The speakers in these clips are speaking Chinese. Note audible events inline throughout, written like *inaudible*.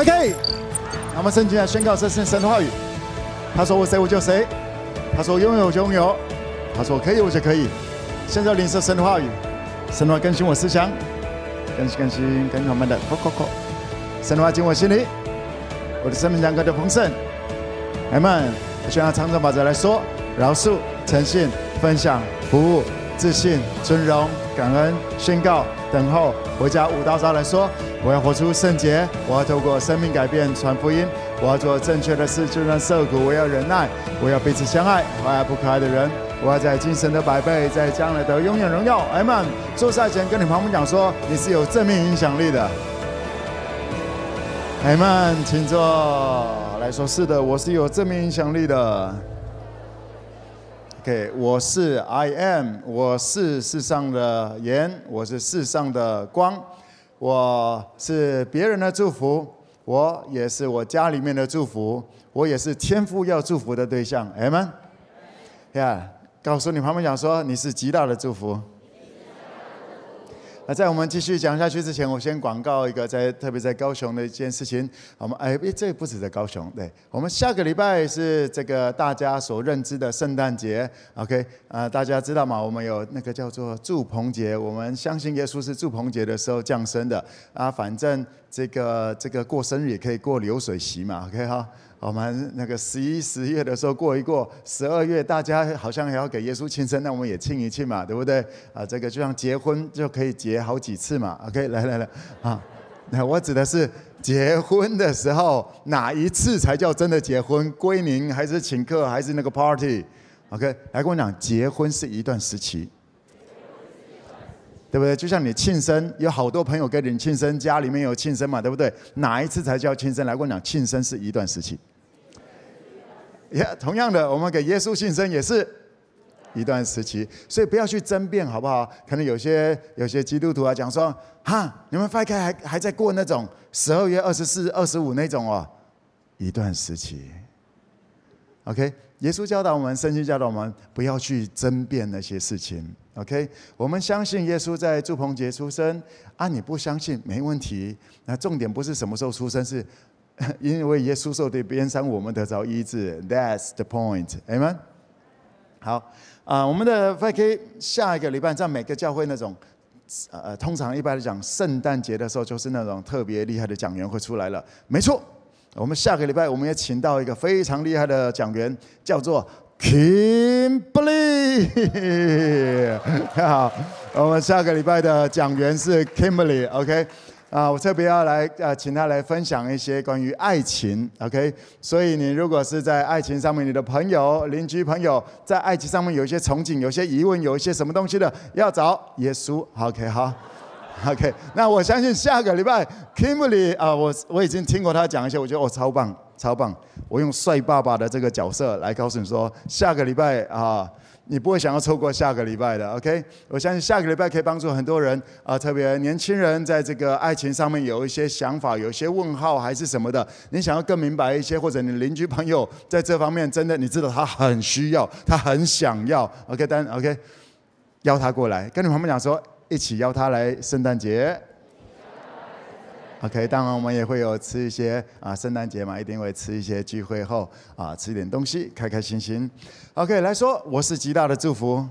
OK，那我们圣经来宣告这是神的话语。他说我谁我就谁，他说拥有就拥有，他说可以我就可以。现在领受神的话语，神的话更新我思想，更新更新更新我们的。扣扣扣，神的话进我心里，我的生命将更加丰盛。阿门。我宣告长程法则来说：饶恕、诚信、分享、服务、自信、尊荣、感恩、宣告、等候。回家五大招来说。我要活出圣洁，我要透过生命改变传福音，我要做正确的事，就算受苦，我要忍耐，我要彼此相爱，我爱不可爱的人，我要在今生的百倍，在将来的永远荣耀。阿们。做赛前跟你旁边讲说，你是有正面影响力的。阿们，请坐。来说是的，我是有正面影响力的。OK，我是 I am，我是世上的盐，我是世上的光。我是别人的祝福，我也是我家里面的祝福，我也是天父要祝福的对象。阿们。呀，告诉你旁边讲说，你是极大的祝福。那在我们继续讲下去之前，我先广告一个在特别在高雄的一件事情。我们哎，这不止在高雄，对，我们下个礼拜是这个大家所认知的圣诞节。OK，啊，大家知道吗？我们有那个叫做祝棚节，我们相信耶稣是祝棚节的时候降生的。啊，反正这个这个过生日也可以过流水席嘛。OK 哈。我们那个十一、十月的时候过一过，十二月大家好像还要给耶稣庆生，那我们也庆一庆嘛，对不对？啊，这个就像结婚就可以结好几次嘛。OK，来来来，啊，那我指的是结婚的时候哪一次才叫真的结婚？归宁还是请客还是那个 party？OK，来跟我讲，结婚是一段时期，对不对？就像你庆生，有好多朋友跟你庆生，家里面有庆生嘛，对不对？哪一次才叫庆生？来跟我讲，庆生是一段时期。也、同样的，我们给耶稣庆生也是一段时期，所以不要去争辩，好不好？可能有些有些基督徒啊讲说，哈，你们放开还还在过那种十二月二十四、二十五那种哦，一段时期。OK，耶稣教导我们，圣经教导我们，不要去争辩那些事情。OK，我们相信耶稣在祝棚节出生啊，你不相信没问题。那重点不是什么时候出生，是。*laughs* 因为耶稣受的鞭伤，我们得着医治。That's the point. Amen. 好啊，我们的 FK，下一个礼拜在每个教会那种，呃，通常一般来讲，圣诞节的时候就是那种特别厉害的讲员会出来了。没错，我们下个礼拜我们也请到一个非常厉害的讲员，叫做 Kimberly。*laughs* 好，我们下个礼拜的讲员是 Kimberly。OK。啊，我特别要来呃，请他来分享一些关于爱情，OK？所以你如果是在爱情上面，你的朋友、邻居朋友在爱情上面有一些憧憬、有些疑问、有一些什么东西的，要找耶稣，OK？好，OK？那我相信下个礼拜，Kimberly 啊，我我已经听过他讲一些，我觉得我超棒，超棒。我用帅爸爸的这个角色来告诉你说，下个礼拜啊。你不会想要错过下个礼拜的，OK？我相信下个礼拜可以帮助很多人啊、特别年轻人在这个爱情上面有一些想法，有一些问号还是什么的，你想要更明白一些，或者你邻居朋友在这方面真的你知道他很需要，他很想要，OK？但 OK，邀他过来，跟你旁边讲说，一起邀他来圣诞节。OK，当然我们也会有吃一些啊，圣诞节嘛，一定会吃一些聚会后啊，吃一点东西，开开心心。OK，来说，我是极大的祝福。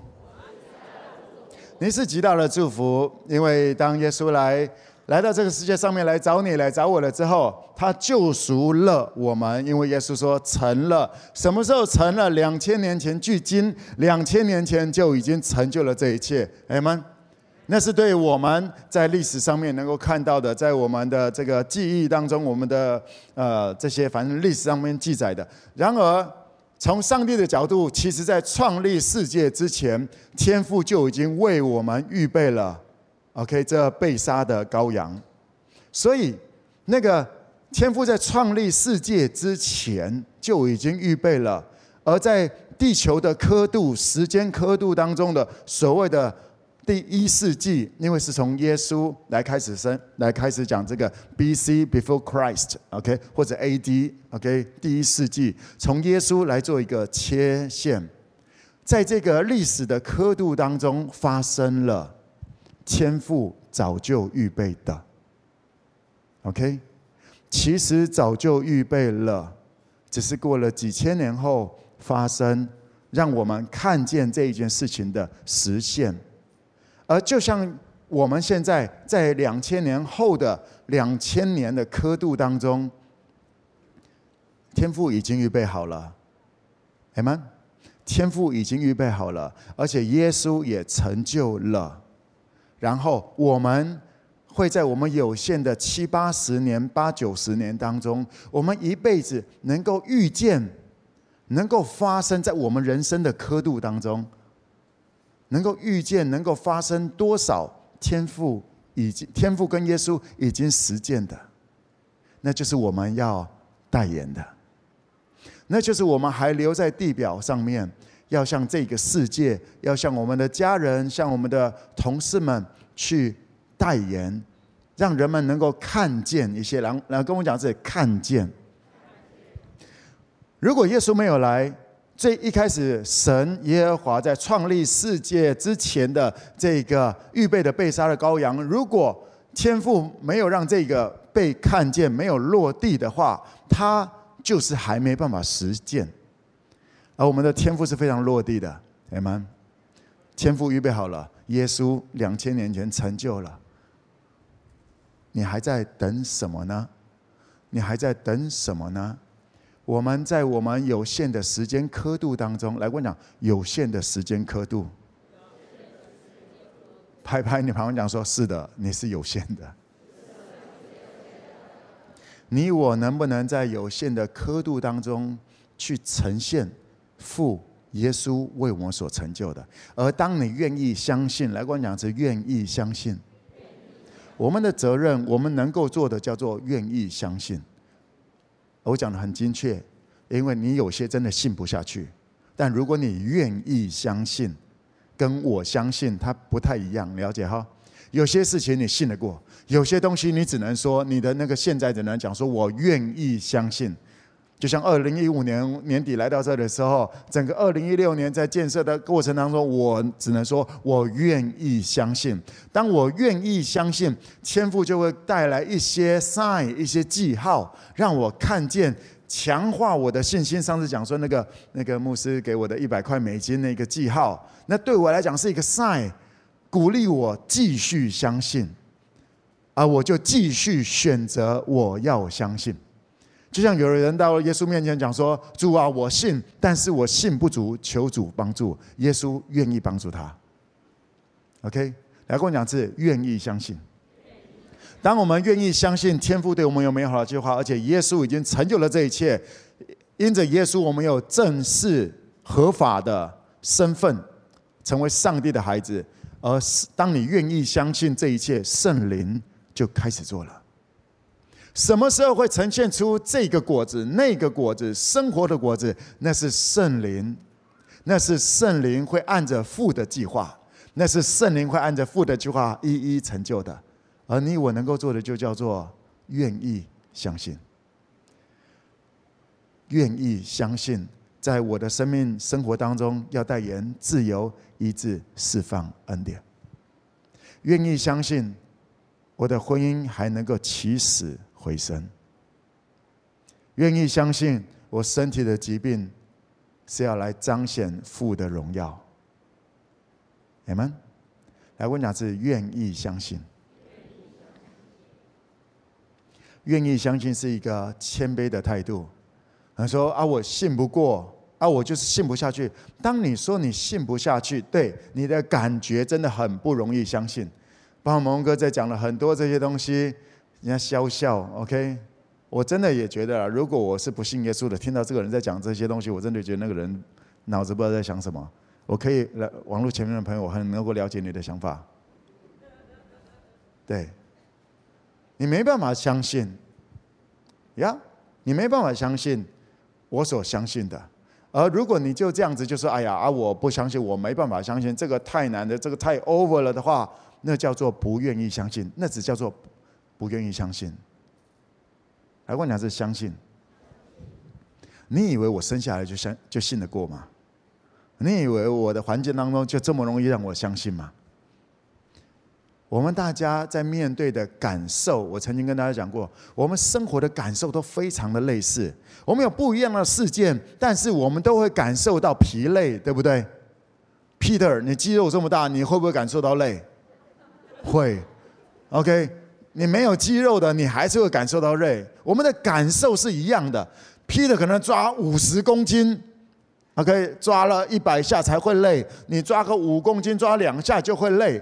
你是极大的祝福，因为当耶稣来来到这个世界上面来找你、来找我了之后，他救赎了我们，因为耶稣说成了。什么时候成了？两千年前，距今两千年前就已经成就了这一切。阿们。那是对我们在历史上面能够看到的，在我们的这个记忆当中，我们的呃这些反正历史上面记载的。然而，从上帝的角度，其实在创立世界之前，天父就已经为我们预备了，OK，这被杀的羔羊。所以，那个天父在创立世界之前就已经预备了，而在地球的刻度、时间刻度当中的所谓的。第一世纪，因为是从耶稣来开始生，来开始讲这个 B.C. before Christ，OK，或者 A.D.，OK，第一世纪，从耶稣来做一个切线，在这个历史的刻度当中发生了天父早就预备的，OK，其实早就预备了，只是过了几千年后发生，让我们看见这一件事情的实现。而就像我们现在在两千年后的两千年的刻度当中，天赋已经预备好了，阿们。天赋已经预备好了，而且耶稣也成就了。然后我们会在我们有限的七八十年、八九十年当中，我们一辈子能够遇见，能够发生在我们人生的刻度当中，能够遇见，能够发生多少天赋已经天赋跟耶稣已经实践的，那就是我们要代言的。那就是我们还留在地表上面，要向这个世界，要向我们的家人，向我们的同事们去代言，让人们能够看见一些。然后然后跟我讲这看见。如果耶稣没有来，最一开始神耶和华在创立世界之前的这个预备的被杀的羔羊，如果天父没有让这个被看见，没有落地的话，他。就是还没办法实践，而我们的天父是非常落地的，阿们。天父预备好了，耶稣两千年前成就了，你还在等什么呢？你还在等什么呢？我们在我们有限的时间刻度当中，来跟我讲有限的时间刻度，拍拍你旁边讲说：是的，你是有限的。你我能不能在有限的刻度当中去呈现父耶稣为我们所成就的？而当你愿意相信，来跟我讲是愿意相信。我们的责任，我们能够做的叫做愿意相信。我讲的很精确，因为你有些真的信不下去，但如果你愿意相信，跟我相信它不太一样，了解哈？有些事情你信得过，有些东西你只能说你的那个现在只能讲说，我愿意相信。就像二零一五年年底来到这的时候，整个二零一六年在建设的过程当中，我只能说我愿意相信。当我愿意相信，天赋就会带来一些 sign、一些记号，让我看见，强化我的信心。上次讲说那个那个牧师给我的一百块美金那个记号，那对我来讲是一个 sign。鼓励我继续相信，而我就继续选择我要相信。就像有人到耶稣面前讲说：“主啊，我信，但是我信不足，求主帮助。”耶稣愿意帮助他。OK，来跟我讲是愿意相信。当我们愿意相信天父对我们有美好的计划，而且耶稣已经成就了这一切，因着耶稣，我们有正式合法的身份，成为上帝的孩子。而当你愿意相信这一切，圣灵就开始做了。什么时候会呈现出这个果子、那个果子、生活的果子？那是圣灵，那是圣灵会按着父的计划，那是圣灵会按着父的计划一一成就的。而你我能够做的，就叫做愿意相信，愿意相信。在我的生命生活当中，要代言自由、医治、释放、恩典。愿意相信我的婚姻还能够起死回生。愿意相信我身体的疾病是要来彰显父的荣耀。你们来问两次，愿意相信。愿意相信是一个谦卑的态度。他说：“啊，我信不过，啊，我就是信不下去。当你说你信不下去，对你的感觉真的很不容易相信。包括蒙哥在讲了很多这些东西，人家笑笑。OK，我真的也觉得，如果我是不信耶稣的，听到这个人在讲这些东西，我真的觉得那个人脑子不知道在想什么。我可以来网络前面的朋友，我很能够了解你的想法。对，你没办法相信，呀，你没办法相信。”我所相信的，而如果你就这样子就说：“哎呀，啊，我不相信，我没办法相信，这个太难的，这个太 over 了的话，那叫做不愿意相信，那只叫做不愿意相信。”来问你还是相信？你以为我生下来就相就信得过吗？你以为我的环境当中就这么容易让我相信吗？我们大家在面对的感受，我曾经跟大家讲过，我们生活的感受都非常的类似。我们有不一样的事件，但是我们都会感受到疲累，对不对？Peter，你肌肉这么大，你会不会感受到累？会。OK，你没有肌肉的，你还是会感受到累。我们的感受是一样的。Peter 可能抓五十公斤，OK，抓了一百下才会累。你抓个五公斤，抓两下就会累。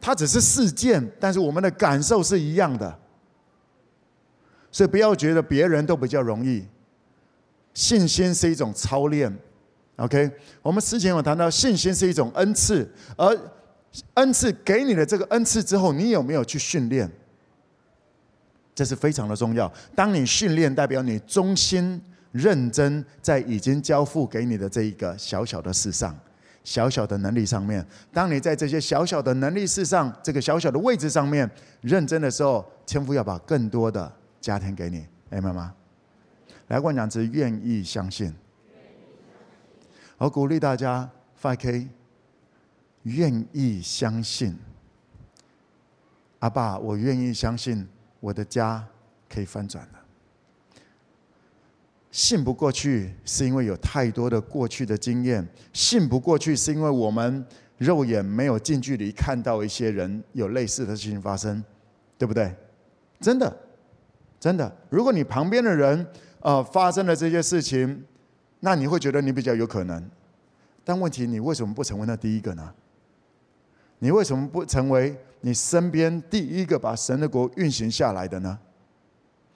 它只是事件，但是我们的感受是一样的。所以不要觉得别人都比较容易。信心是一种操练，OK？我们之前有谈到，信心是一种恩赐，而恩赐给你的这个恩赐之后，你有没有去训练？这是非常的重要。当你训练，代表你忠心认真在已经交付给你的这一个小小的事上、小小的能力上面。当你在这些小小的能力事上、这个小小的位置上面认真的时候，天父要把更多的家庭给你，明白吗？来，我讲是愿意相信。我鼓励大家发 K，愿意相信。阿爸，我愿意相信。我的家可以翻转了。信不过去，是因为有太多的过去的经验；信不过去，是因为我们肉眼没有近距离看到一些人有类似的事情发生，对不对？真的，真的。如果你旁边的人呃发生了这些事情，那你会觉得你比较有可能。但问题，你为什么不成为那第一个呢？你为什么不成为你身边第一个把神的国运行下来的呢？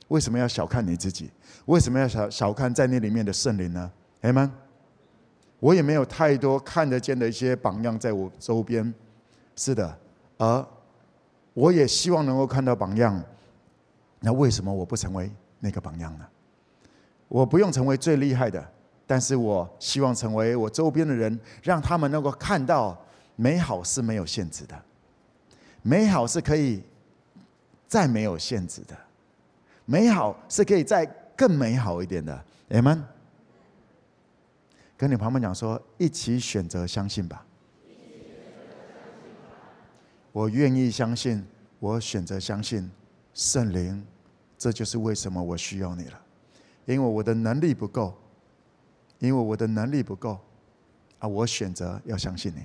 为什么要小看你自己？为什么要小小看在那里面的圣灵呢？哎们，我也没有太多看得见的一些榜样在我周边。是的，而我也希望能够看到榜样。那为什么我不成为那个榜样呢？我不用成为最厉害的，但是我希望成为我周边的人，让他们能够看到。美好是没有限制的，美好是可以再没有限制的，美好是可以再更美好一点的。阿们，跟你旁边讲说，一起选择相信吧。我愿意相信，我选择相信圣灵，这就是为什么我需要你了，因为我的能力不够，因为我的能力不够啊，我选择要相信你。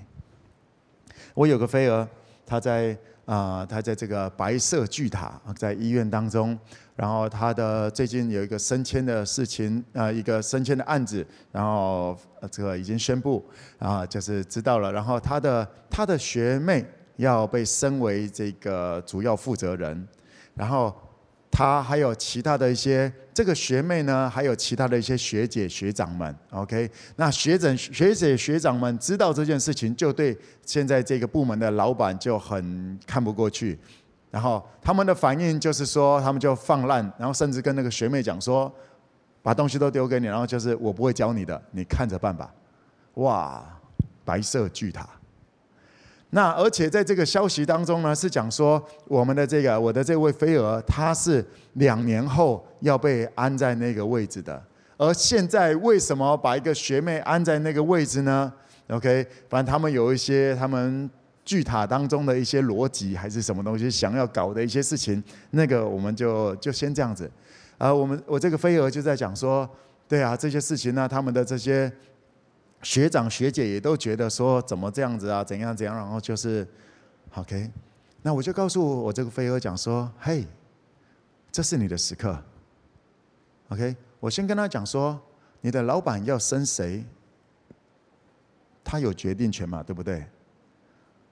我有个飞蛾，他在啊、呃，他在这个白色巨塔，在医院当中，然后他的最近有一个升迁的事情，啊、呃，一个升迁的案子，然后这个已经宣布，啊，就是知道了，然后他的他的学妹要被升为这个主要负责人，然后。他还有其他的一些这个学妹呢，还有其他的一些学姐学长们，OK？那学长学姐学长们知道这件事情，就对现在这个部门的老板就很看不过去，然后他们的反应就是说，他们就放烂，然后甚至跟那个学妹讲说，把东西都丢给你，然后就是我不会教你的，你看着办吧。哇，白色巨塔。那而且在这个消息当中呢，是讲说我们的这个我的这位飞蛾，他是两年后要被安在那个位置的。而现在为什么把一个学妹安在那个位置呢？OK，反正他们有一些他们巨塔当中的一些逻辑还是什么东西想要搞的一些事情，那个我们就就先这样子。啊，我们我这个飞蛾就在讲说，对啊，这些事情呢，他们的这些。学长学姐也都觉得说怎么这样子啊，怎样怎样，然后就是，OK，那我就告诉我这个飞蛾讲说，嘿，这是你的时刻，OK，我先跟他讲说，你的老板要升谁，他有决定权嘛，对不对？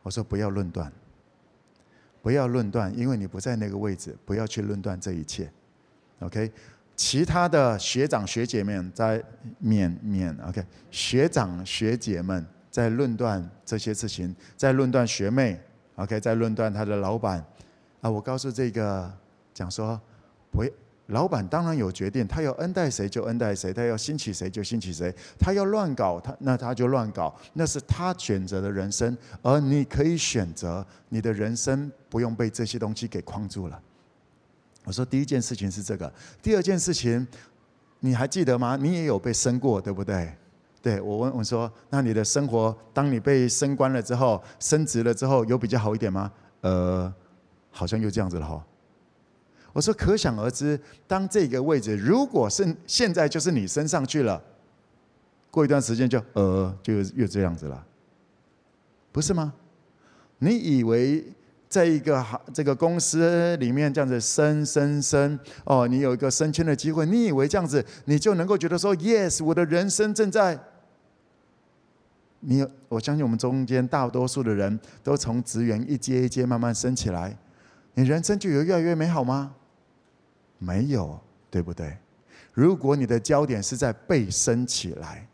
我说不要论断，不要论断，因为你不在那个位置，不要去论断这一切，OK。其他的学长学姐们在面面，OK，学长学姐们在论断这些事情，在论断学妹，OK，在论断他的老板。啊，我告诉这个讲说，不，老板当然有决定，他要恩待谁就恩待谁，他要兴起谁就兴起谁，他要乱搞他那他就乱搞，那是他选择的人生，而你可以选择你的人生不用被这些东西给框住了。我说第一件事情是这个，第二件事情，你还记得吗？你也有被升过，对不对？对，我问我说，那你的生活，当你被升官了之后，升职了之后，有比较好一点吗？呃，好像又这样子了哈。我说可想而知，当这个位置如果是现在就是你升上去了，过一段时间就呃就又这样子了，不是吗？你以为在一个好这个公司里面这样子升升升哦，你有一个升迁的机会，你以为这样子你就能够觉得说 yes，我的人生正在。你有我相信我们中间大多数的人都从职员一阶一阶慢慢升起来，你人生就有越来越美好吗？没有，对不对？如果你的焦点是在被升起来，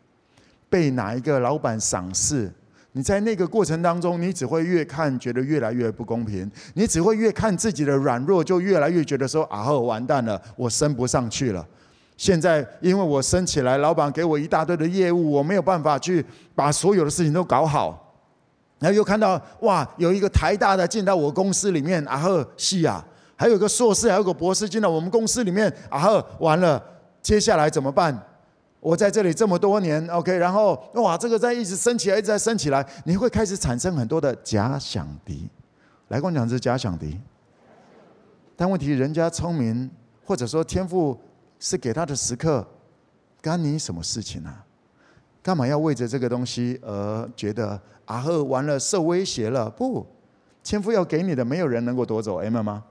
被哪一个老板赏识，你在那个过程当中，你只会越看觉得越来越不公平，你只会越看自己的软弱，就越来越觉得说啊，后完蛋了，我升不上去了。现在因为我升起来，老板给我一大堆的业务，我没有办法去把所有的事情都搞好。然后又看到哇，有一个台大的进到我公司里面，啊呵，是啊，还有个硕士，还有个博士进到我们公司里面，啊呵，完了，接下来怎么办？我在这里这么多年，OK，然后哇，这个在一直升起来，一直在升起来，你会开始产生很多的假想敌。来跟我讲，是假想敌。但问题，人家聪明，或者说天赋。是给他的时刻，干你什么事情呢、啊？干嘛要为着这个东西而觉得啊呵，完了受威胁了？不，天赋要给你的，没有人能够夺走 M 吗？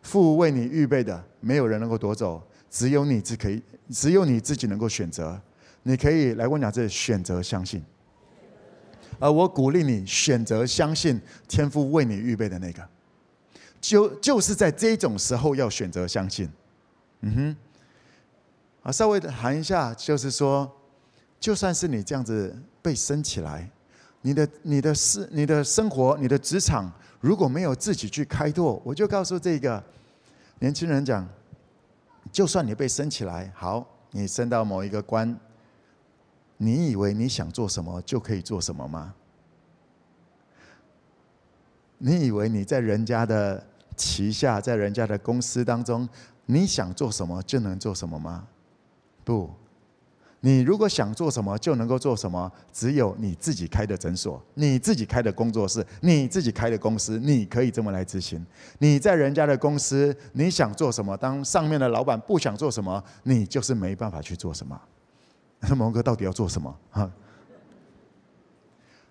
父为你预备的，没有人能够夺走，只有你自可以，只有你自己能够选择。你可以来跟我讲，这选择相信，而我鼓励你选择相信天父为你预备的那个，就就是在这种时候要选择相信。嗯哼，啊，稍微的谈一下，就是说，就算是你这样子被升起来，你的、你的事、你的生活、你的职场，如果没有自己去开拓，我就告诉这个年轻人讲，就算你被升起来，好，你升到某一个官，你以为你想做什么就可以做什么吗？你以为你在人家的旗下，在人家的公司当中？你想做什么就能做什么吗？不，你如果想做什么就能够做什么。只有你自己开的诊所，你自己开的工作室，你自己开的公司，你可以这么来执行。你在人家的公司，你想做什么？当上面的老板不想做什么，你就是没办法去做什么。那蒙哥到底要做什么？哈，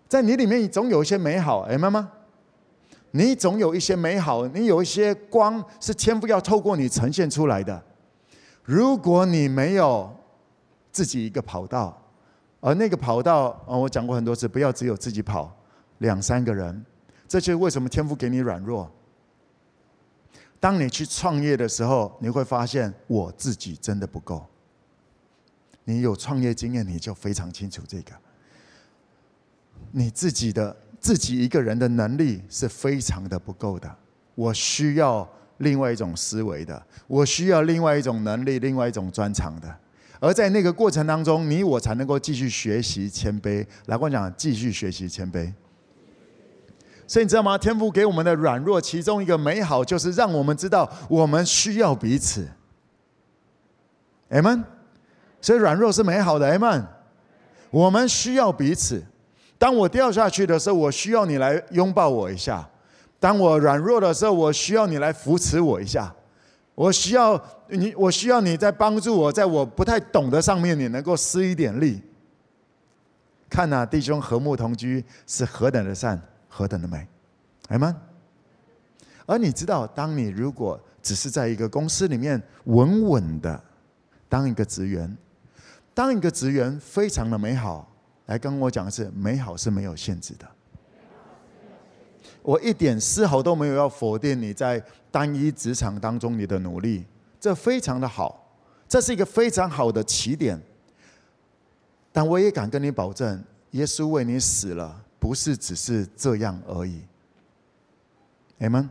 在你里面总有一些美好，哎，妈妈。你总有一些美好，你有一些光是天赋要透过你呈现出来的。如果你没有自己一个跑道，而那个跑道啊，我讲过很多次，不要只有自己跑，两三个人，这就是为什么天赋给你软弱。当你去创业的时候，你会发现我自己真的不够。你有创业经验，你就非常清楚这个，你自己的。自己一个人的能力是非常的不够的，我需要另外一种思维的，我需要另外一种能力，另外一种专长的。而在那个过程当中，你我才能够继续学习谦卑。来我讲，继续学习谦卑。所以你知道吗？天父给我们的软弱，其中一个美好就是让我们知道我们需要彼此。Amen。所以软弱是美好的，Amen。我们需要彼此。当我掉下去的时候，我需要你来拥抱我一下；当我软弱的时候，我需要你来扶持我一下。我需要你，我需要你在帮助我，在我不太懂的上面，你能够施一点力。看呐、弟兄和睦同居是何等的善，何等的美，哎吗？而你知道，当你如果只是在一个公司里面稳稳的当一个职员，当一个职员非常的美好。来跟我讲的是，美好是没有限制的。我一点丝毫都没有要否定你在单一职场当中你的努力，这非常的好，这是一个非常好的起点。但我也敢跟你保证，耶稣为你死了，不是只是这样而已。阿门。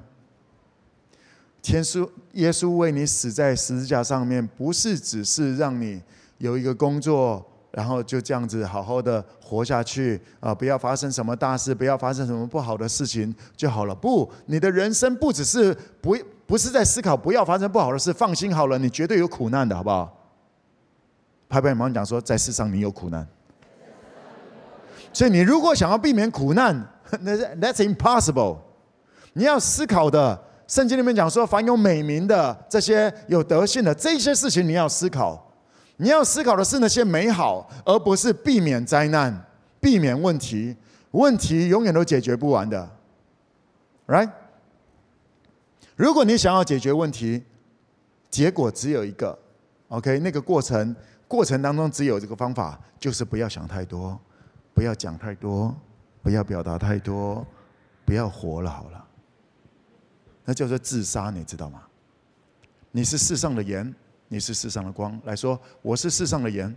天书，耶稣为你死在十字架上面，不是只是让你有一个工作。然后就这样子好好的活下去啊！不要发生什么大事，不要发生什么不好的事情就好了。不，你的人生不只是不不是在思考不要发生不好的事，放心好了，你绝对有苦难的，好不好？拍拍你们讲说，在世上你有苦难，所以你如果想要避免苦难，*laughs* 那 That's impossible。你要思考的，圣经里面讲说，凡有美名的这些有德性的这些事情，你要思考。你要思考的是那些美好，而不是避免灾难、避免问题。问题永远都解决不完的，right？如果你想要解决问题，结果只有一个，OK？那个过程过程当中只有这个方法，就是不要想太多，不要讲太多，不要表达太多，不要活了好了。那叫做自杀，你知道吗？你是世上的盐，你是世上的光。来说，我是世上的盐，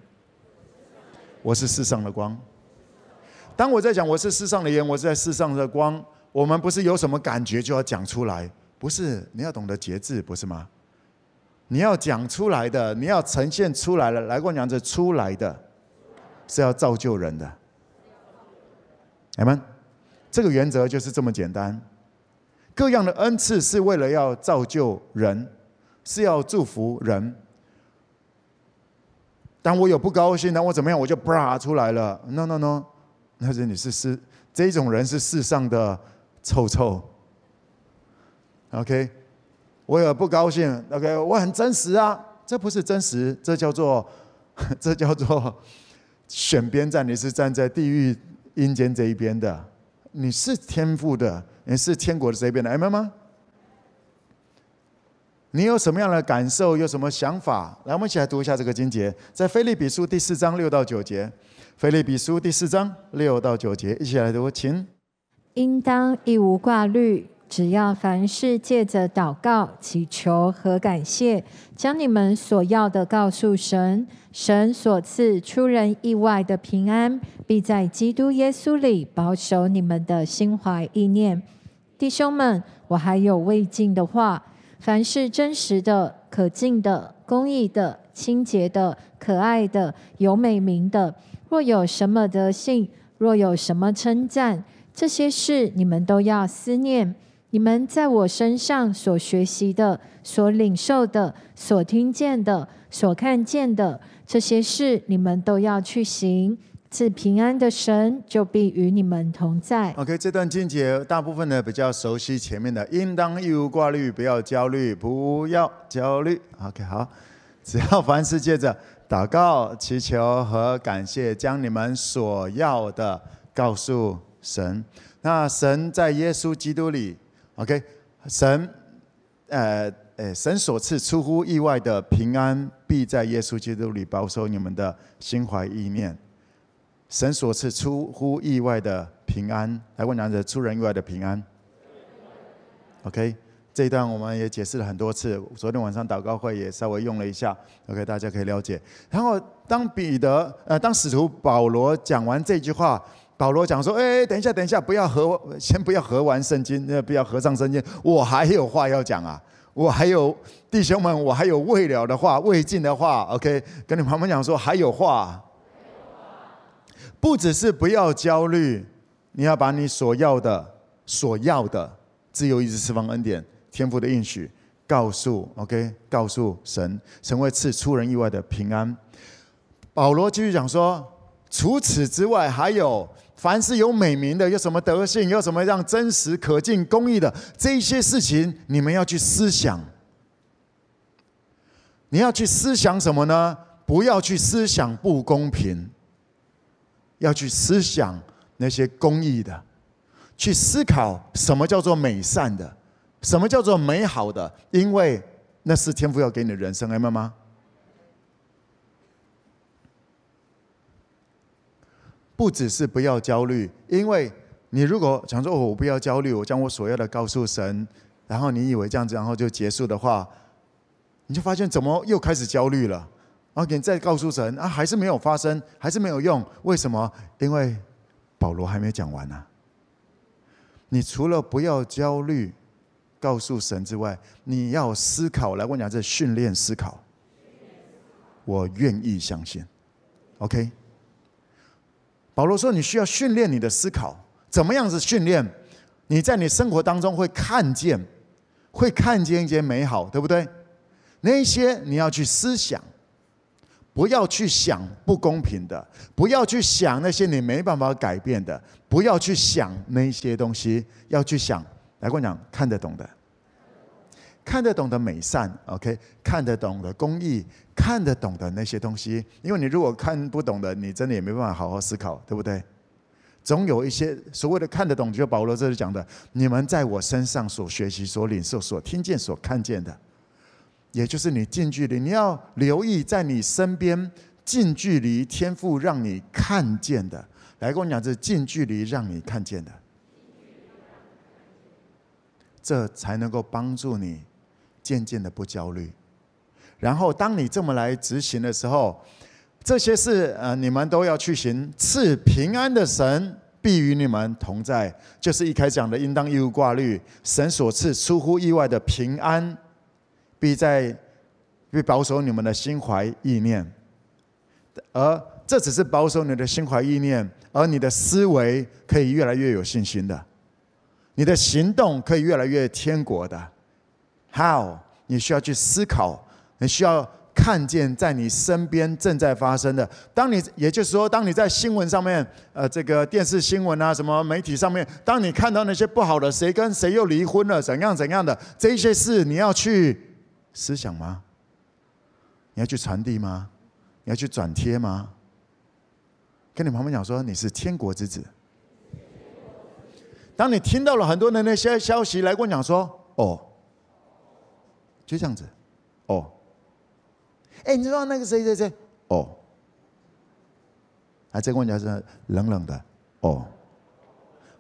我是世上的光。当我在讲我是世上的盐，我是在世上的光，我们不是有什么感觉就要讲出来，不是，你要懂得节制，不是吗？你要讲出来的，你要呈现出来了，来过娘子出来的，是要造就人的，阿们，这个原则就是这么简单。各样的恩赐是为了要造就人，是要祝福人。当我有不高兴，当我怎么样，我就 bra 出来了。No no no。那是：“你是世这种人是世上的臭臭。”OK，我有不高兴。OK，我很真实啊，这不是真实，这叫做 *laughs* 这叫做选边站。你是站在地狱阴间这一边的，你是天赋的，你是天国的这一边的，明白吗？你有什么样的感受？有什么想法？来，我们一起来读一下这个经节，在腓立比书第四章六到九节。腓立比书第四章六到九节，一起来读，请。应当一无挂虑，只要凡事借着祷告、祈求和感谢，将你们所要的告诉神。神所赐出人意外的平安，必在基督耶稣里保守你们的心怀意念。弟兄们，我还有未尽的话：凡是真实的、可敬的、公义的、清洁的、可爱的、有美名的。若有什么德性，若有什么称赞，这些事你们都要思念。你们在我身上所学习的、所领受的、所听见的、所看见的，这些事你们都要去行。赐平安的神就必与你们同在。OK，这段经节大部分呢比较熟悉，前面的应当一无挂虑，不要焦虑，不要焦虑。OK，好，只要凡事借着。祷告、祈求和感谢，将你们所要的告诉神。那神在耶稣基督里，OK，神，呃，呃，神所赐出乎意外的平安，必在耶稣基督里保守你们的心怀意念。神所赐出乎意外的平安，来问两者出人意外的平安。OK。这一段我们也解释了很多次，昨天晚上祷告会也稍微用了一下，OK，大家可以了解。然后当彼得，呃，当使徒保罗讲完这句话，保罗讲说：“哎，等一下，等一下，不要合，先不要合完圣经，呃，不要合上圣经，我还有话要讲啊，我还有弟兄们，我还有未了的话，未尽的话，OK，跟你们旁边讲说还有话，不只是不要焦虑，你要把你所要的、所要的自由意志释放恩典。”天赋的应许，告诉 OK，告诉神，神会赐出人意外的平安。保罗继续讲说，除此之外，还有凡是有美名的，有什么德性，有什么让真实、可敬、公义的这些事情，你们要去思想。你要去思想什么呢？不要去思想不公平，要去思想那些公益的，去思考什么叫做美善的。什么叫做美好的？因为那是天父要给你的人生，明白吗？不只是不要焦虑，因为你如果想说哦“我不要焦虑，我将我所要的告诉神”，然后你以为这样子，然后就结束的话，你就发现怎么又开始焦虑了？然后你再告诉神啊，还是没有发生，还是没有用，为什么？因为保罗还没讲完呢、你除了不要焦虑。告诉神之外，你要思考。来，我讲这训练思考。我愿意相信。OK。保罗说，你需要训练你的思考。怎么样子训练？你在你生活当中会看见，会看见一些美好，对不对？那些你要去思想，不要去想不公平的，不要去想那些你没办法改变的，不要去想那些东西，要去想。来跟我讲，看得懂的，看得懂的美善，OK，看得懂的公益，看得懂的那些东西。因为你如果看不懂的，你真的也没办法好好思考，对不对？总有一些所谓的看得懂，就保罗这里讲的，你们在我身上所学习、所领受、所听见、所看见的，也就是你近距离，你要留意在你身边近距离天赋让你看见的，来跟我讲，这近距离让你看见的，这才能够帮助你渐渐的不焦虑。然后当你这么来执行的时候。这些事，呃，你们都要去行。赐平安的神必与你们同在，就是一开始讲的，应当一无挂虑。神所赐出乎意外的平安，必在必保守你们的心怀意念。而这只是保守你的心怀意念，而你的思维可以越来越有信心的，你的行动可以越来越天国的。How？你需要去思考，你需要。看见在你身边正在发生的，当你也就是说，当你在新闻上面，呃，这个电视新闻啊，什么媒体上面，当你看到那些不好的，谁跟谁又离婚了，怎样怎样的这些事，你要去思想吗？你要去传递吗？你要去转贴吗？跟你旁边讲说，你是天国之子。当你听到了很多的那些消息，来跟我讲说，哦，就这样子，哦。哎，你知道那个谁谁谁？哦，啊，这个问题是冷冷的。哦，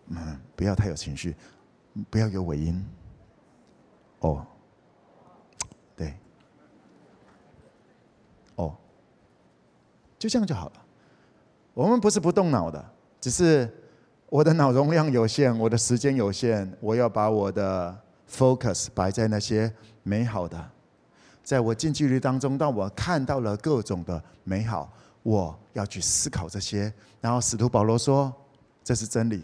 嗯，不要太有情绪，不要有尾音。哦，对，哦，就这样就好了。我们不是不动脑的，只是我的脑容量有限，我的时间有限，我要把我的 focus 摆在那些美好的。在我近距离当中，当我看到了各种的美好，我要去思考这些。然后使徒保罗说：“这是真理。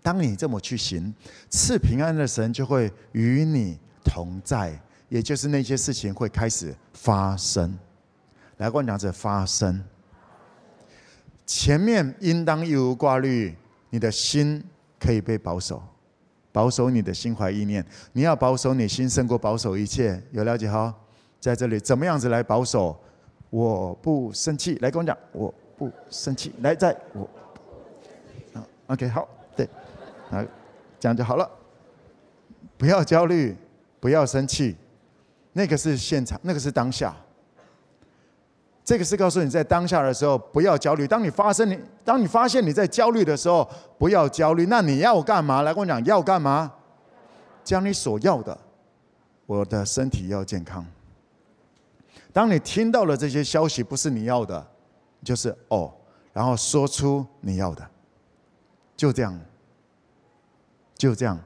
当你这么去行，赐平安的神就会与你同在，也就是那些事情会开始发生。”来，跟我讲这发生。前面应当一无挂虑，你的心可以被保守。保守你的心怀意念，你要保守你心胜过保守一切，有了解哈？在这里怎么样子来保守？我不生气，来跟我讲，我不生气，来在我，OK 好，对，来这样就好了。不要焦虑，不要生气，那个是现场，那个是当下。这个是告诉你在当下的时候不要焦虑。当你发生你，当你发现你在焦虑的时候，不要焦虑。那你要干嘛？来跟我讲，要干嘛？将你所要的，我的身体要健康。当你听到了这些消息不是你要的，就是哦，然后说出你要的，就这样，就这样，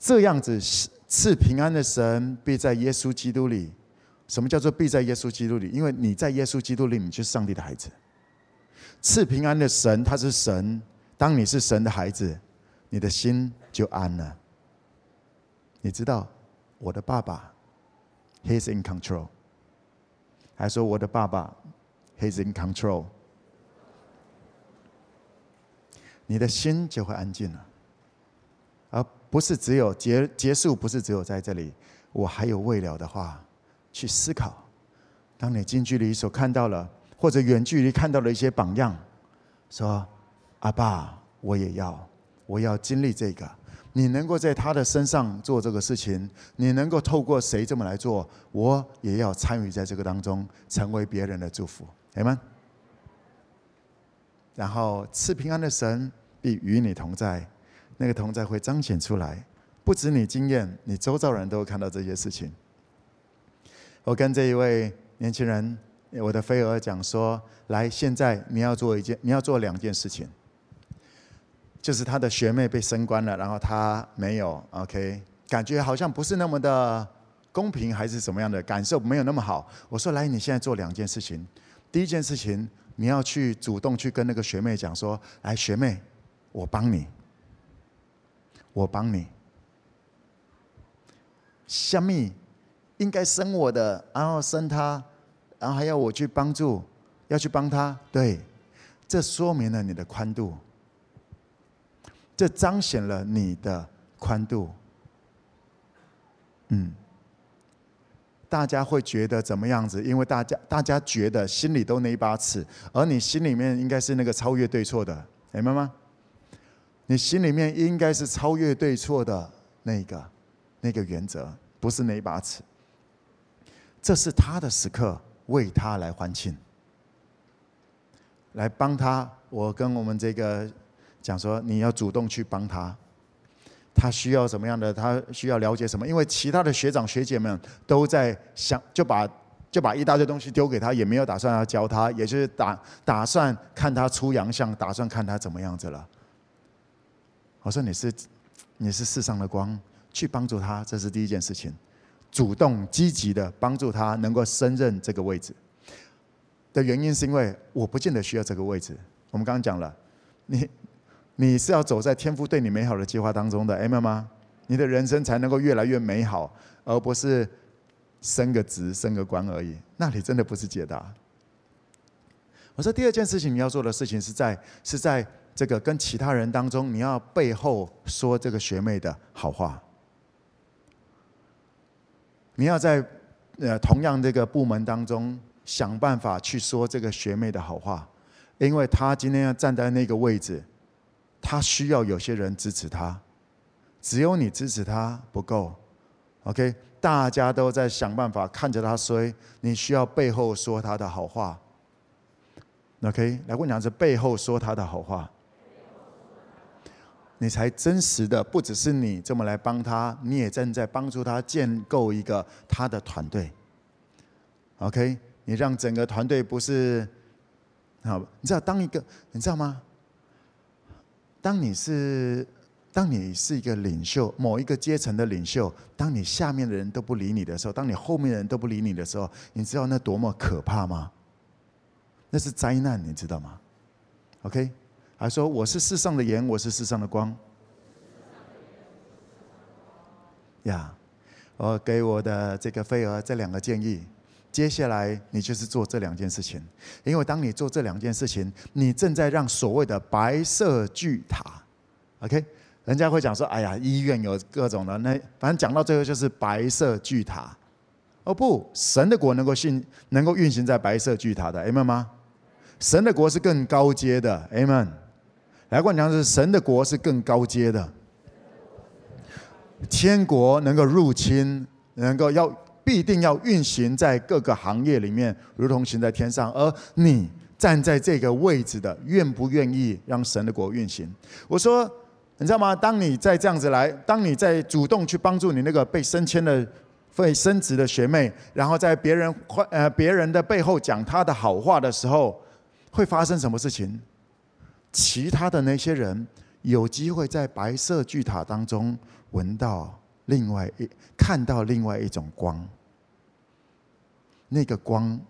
这样子赐平安的神必在耶稣基督里。什么叫做必在耶稣基督里？因为你在耶稣基督里，你就是上帝的孩子。赐平安的神，他是神。当你是神的孩子，你的心就安了。你知道，我的爸爸，He's in control。还说我的爸爸，He's in control。你的心就会安静了，而不是只有结结束，不是只有在这里。我还有未了的话。去思考，当你近距离所看到了，或者远距离看到了一些榜样，说：“阿爸，我也要，我要经历这个。”你能够在他的身上做这个事情，你能够透过谁这么来做，我也要参与在这个当中，成为别人的祝福，阿们。然后赐平安的神必与你同在，那个同在会彰显出来，不止你经验，你周遭人都会看到这些事情。我跟这一位年轻人，我的飞蛾讲说：“来，现在你要做一件，你要做两件事情，就是他的学妹被升官了，然后他没有，OK，感觉好像不是那么的公平，还是什么样的感受没有那么好。我说：来，你现在做两件事情，第一件事情，你要去主动去跟那个学妹讲说：来，学妹，我帮你，我帮你，虾米？”应该生我的，然后生他，然后还要我去帮助，要去帮他。对，这说明了你的宽度，这彰显了你的宽度。嗯，大家会觉得怎么样子？因为大家大家觉得心里都那一把尺，而你心里面应该是那个超越对错的，明白吗？你心里面应该是超越对错的那个那个原则，不是那一把尺。这是他的时刻，为他来欢庆，来帮他。我跟我们这个讲说，你要主动去帮他。他需要什么样的？他需要了解什么？因为其他的学长学姐们都在想，就把就把一大堆东西丢给他，也没有打算要教他，也就是打打算看他出洋相，打算看他怎么样子了。我说你是你是世上的光，去帮助他，这是第一件事情。主动积极的帮助他能够胜任这个位置的原因，是因为我不见得需要这个位置。我们刚刚讲了，你。你是要走在天父对你美好的计划当中的，Amen 吗？你的人生才能够越来越美好，而不是升个职、升个官而已。那里真的不是解答。我说第二件事情你要做的事情是在是在这个跟其他人当中，你要背后说这个学妹的好话。你要在呃同样这个部门当中想办法去说这个学妹的好话，因为她今天要站在那个位置。她需要有些人支持她，只有你支持她不够，OK？大家都在想办法看着她衰，你需要背后说她的好话，OK？来，我讲是背后说他的好话，你才真实的不只是你这么来帮他，你也正在帮助他建构一个他的团队，OK？你让整个团队不是好，你知道当一个，你知道吗？当你是，当你是一个领袖，某一个阶层的领袖，当你下面的人都不理你的时候，当你后面的人都不理你的时候，你知道那多么可怕吗？那是灾难，你知道吗？OK，还说我是世上的盐，我是世上的光。呀，我给我的这个飞蛾这两个建议。接下来你就是做这两件事情，因为当你做这两件事情，你正在让所谓的白色巨塔，OK，人家会讲说，哎呀，医院有各种的，那反正讲到最后就是白色巨塔。哦不，神的国能够信，能够运行在白色巨塔的，Amen 吗？神的国是更高阶的，Amen。来，我讲是神的国是更高阶的，天国能够入侵，能够要。必定要运行在各个行业里面，如同行在天上。而你站在这个位置的，愿不愿意让神的国运行？我说，你知道吗？当你在这样子来，当你在主动去帮助你那个被升迁的、被升职的学妹，然后在别人呃别人的背后讲她的好话的时候，会发生什么事情？其他的那些人有机会在白色巨塔当中闻到。另外一看到另外一种光，那个光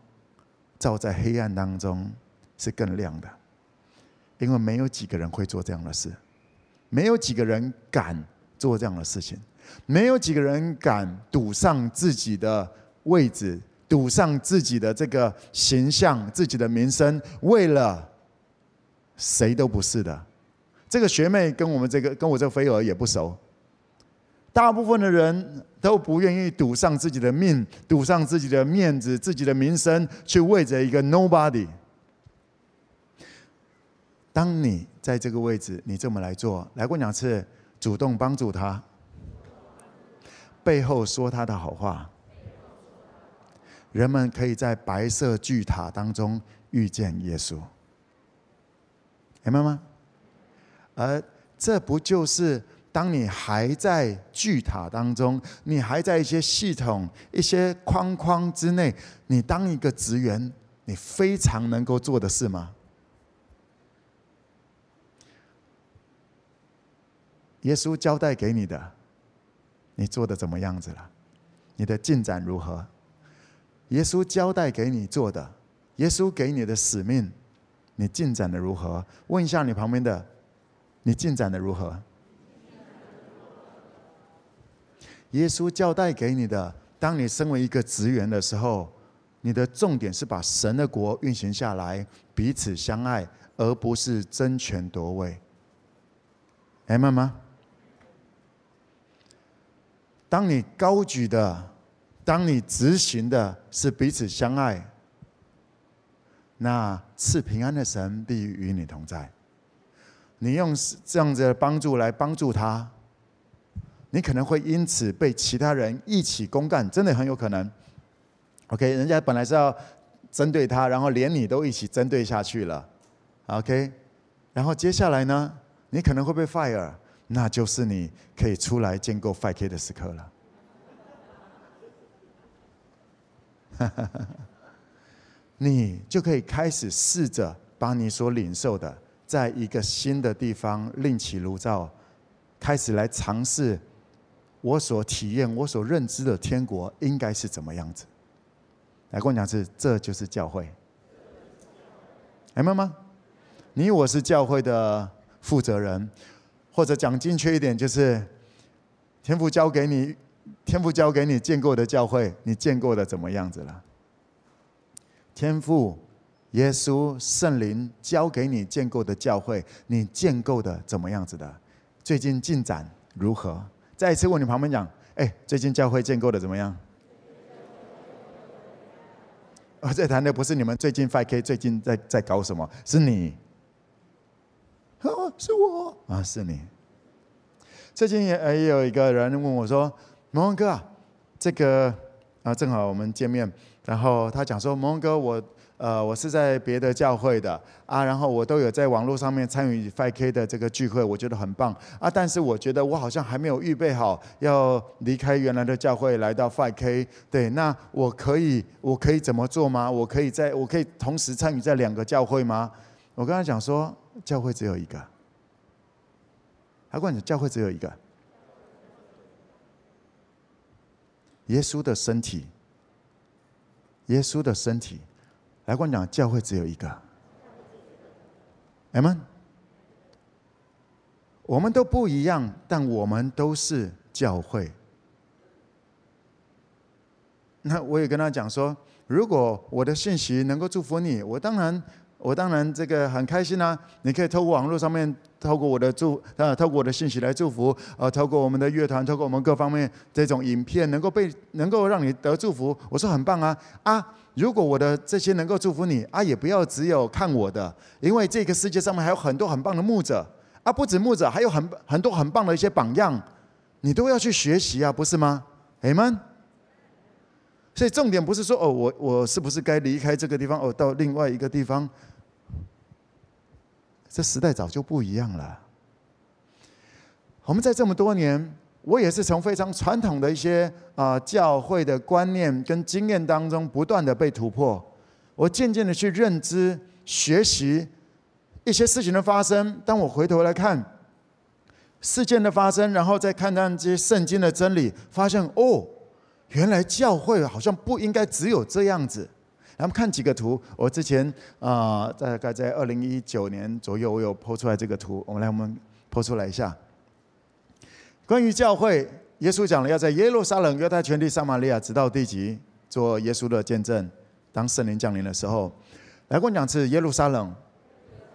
照在黑暗当中是更亮的，因为没有几个人会做这样的事，没有几个人敢做这样的事情，没有几个人敢赌上自己的位置，赌上自己的这个形象、自己的名声，为了谁都不是的。这个学妹跟我们这个跟我这个飞蛾也不熟。大部分的人都不愿意赌上自己的命，赌上自己的面子、自己的名声，去为着一个 nobody。当你在这个位置，你这么来做，来过两次，主动帮助他，背后说他的好话，人们可以在白色巨塔当中遇见耶稣，明白吗？而这不就是？当你还在巨塔当中，你还在一些系统、一些框框之内，你当一个职员，你非常能够做的事吗？耶稣交代给你的，你做的怎么样子了？你的进展如何？耶稣交代给你做的，耶稣给你的使命，你进展的如何？问一下你旁边的，你进展的如何？耶稣交代给你的，当你身为一个职员的时候，你的重点是把神的国运行下来，彼此相爱，而不是争权夺位。明白吗？当你高举的，当你执行的是彼此相爱，那赐平安的神必与你同在。你用这样子的帮助来帮助他，你可能会因此被其他人一起公干，真的很有可能。OK，人家本来是要针对他，然后连你都一起针对下去了。OK，然后接下来呢，你可能会被 fire，那就是你可以出来建构 5K 的时刻了。*laughs* 你就可以开始试着把你所领受的，在一个新的地方另起炉灶，开始来尝试我所体验、我所认知的天国应该是怎么样子。来跟我讲是，这就是教会。明白吗？你我是教会的负责人，或者讲精确一点，就是天父交给你。天父交给你见过的教会，你见过的怎么样子了？天父、耶稣、圣灵交给你建构的教会，你建构的怎么样子的？最近进展如何？再一次问你旁边讲，哎，最近教会建构的怎么样？我在谈的不是你们最近 5K 最近在在搞什么，是你。啊，是我啊，是你。最近也也有一个人问我说。蒙恩哥啊，这个啊，正好我们见面，然后他讲说，蒙哥，我呃，我是在别的教会的啊，然后我都有在网络上面参与 5K 的这个聚会，我觉得很棒啊，但是我觉得我好像还没有预备好要离开原来的教会来到 5K，对，那我可以我可以怎么做吗？我可以在我可以同时参与在两个教会吗？我跟他讲说，教会只有一个，他跟我讲教会只有一个。耶稣的身体，耶稣的身体，来跟我讲，教会只有一个。阿门。我们都不一样，但我们都是教会。那我也跟他讲说，如果我的信息能够祝福你，我当然。我当然这个很开心啊！你可以透过网络上面，透过我的祝，呃，透过我的信息来祝福，呃，透过我们的乐团，透过我们各方面这种影片，能够被能够让你得祝福。我说很棒啊！啊，如果我的这些能够祝福你啊，也不要只有看我的，因为这个世界上面还有很多很棒的牧者啊，不止牧者，还有很很多很棒的一些榜样，你都要去学习啊，不是吗？阿们。所以重点不是说哦，我我是不是该离开这个地方哦，到另外一个地方。这时代早就不一样了。我们在这么多年，我也是从非常传统的一些啊教会的观念跟经验当中不断的被突破。我渐渐的去认知、学习一些事情的发生。当我回头来看事件的发生，然后再看到这些圣经的真理，发现哦，原来教会好像不应该只有这样子。咱们看几个图，我之前啊、大概在二零一九年左右，我有 po 出来这个图，我们来我们 po 出来一下。关于教会，耶稣讲了要在耶路撒冷、犹太全地、撒玛利亚，直到地极，做耶稣的见证。当圣灵降临的时候，来跟我讲是耶路撒冷，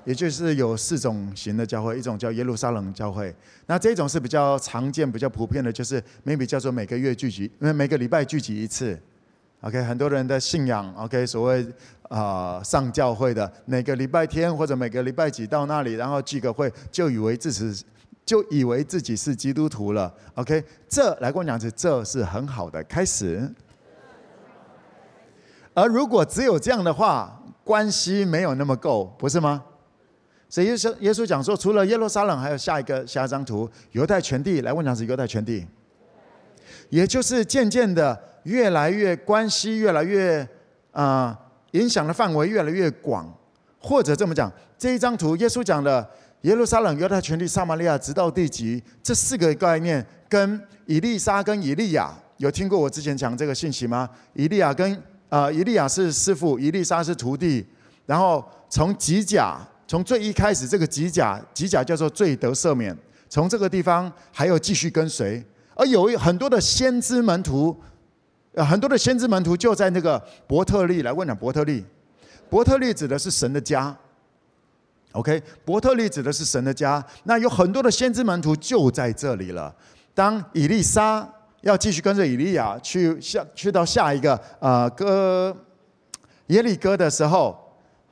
也就是有四种型的教会，一种叫耶路撒冷教会，那这种是比较常见、比较普遍的，就是 maybe 叫做每个月聚集，因为每个礼拜聚集一次。OK，很多人的信仰，OK，所谓啊、上教会的，每个礼拜天或者每个礼拜几到那里，然后聚个会，就以为自己就以为自己是基督徒了。OK，这来跟我讲是这是很好的开始。而如果只有这样的话，关系没有那么够，不是吗？所以耶稣耶稣讲说，除了耶路撒冷，还有下一个下一张图，犹太全地。来问讲是犹太全地，也就是渐渐的。越来越关系越来越啊、影响的范围越来越广，或者这么讲，这一张图，耶稣讲的耶路撒冷、犹太全地、撒玛利亚，直到地极，这四个概念，跟以利沙跟以利亚有听过我之前讲这个信息吗？以利亚跟啊、呃，以利亚是师傅，以利沙是徒弟，然后从吉甲，从最一开始这个吉甲，吉甲叫做罪得赦免，从这个地方还有继续跟随，而有很多的先知门徒。很多的先知门徒就在那个伯特利来问讲伯特利，伯特利指的是神的家，OK，伯特利指的是神的家。那有很多的先知门徒就在这里了。当以利沙要继续跟着以利亚去下去到下一个呃哥耶利哥的时候，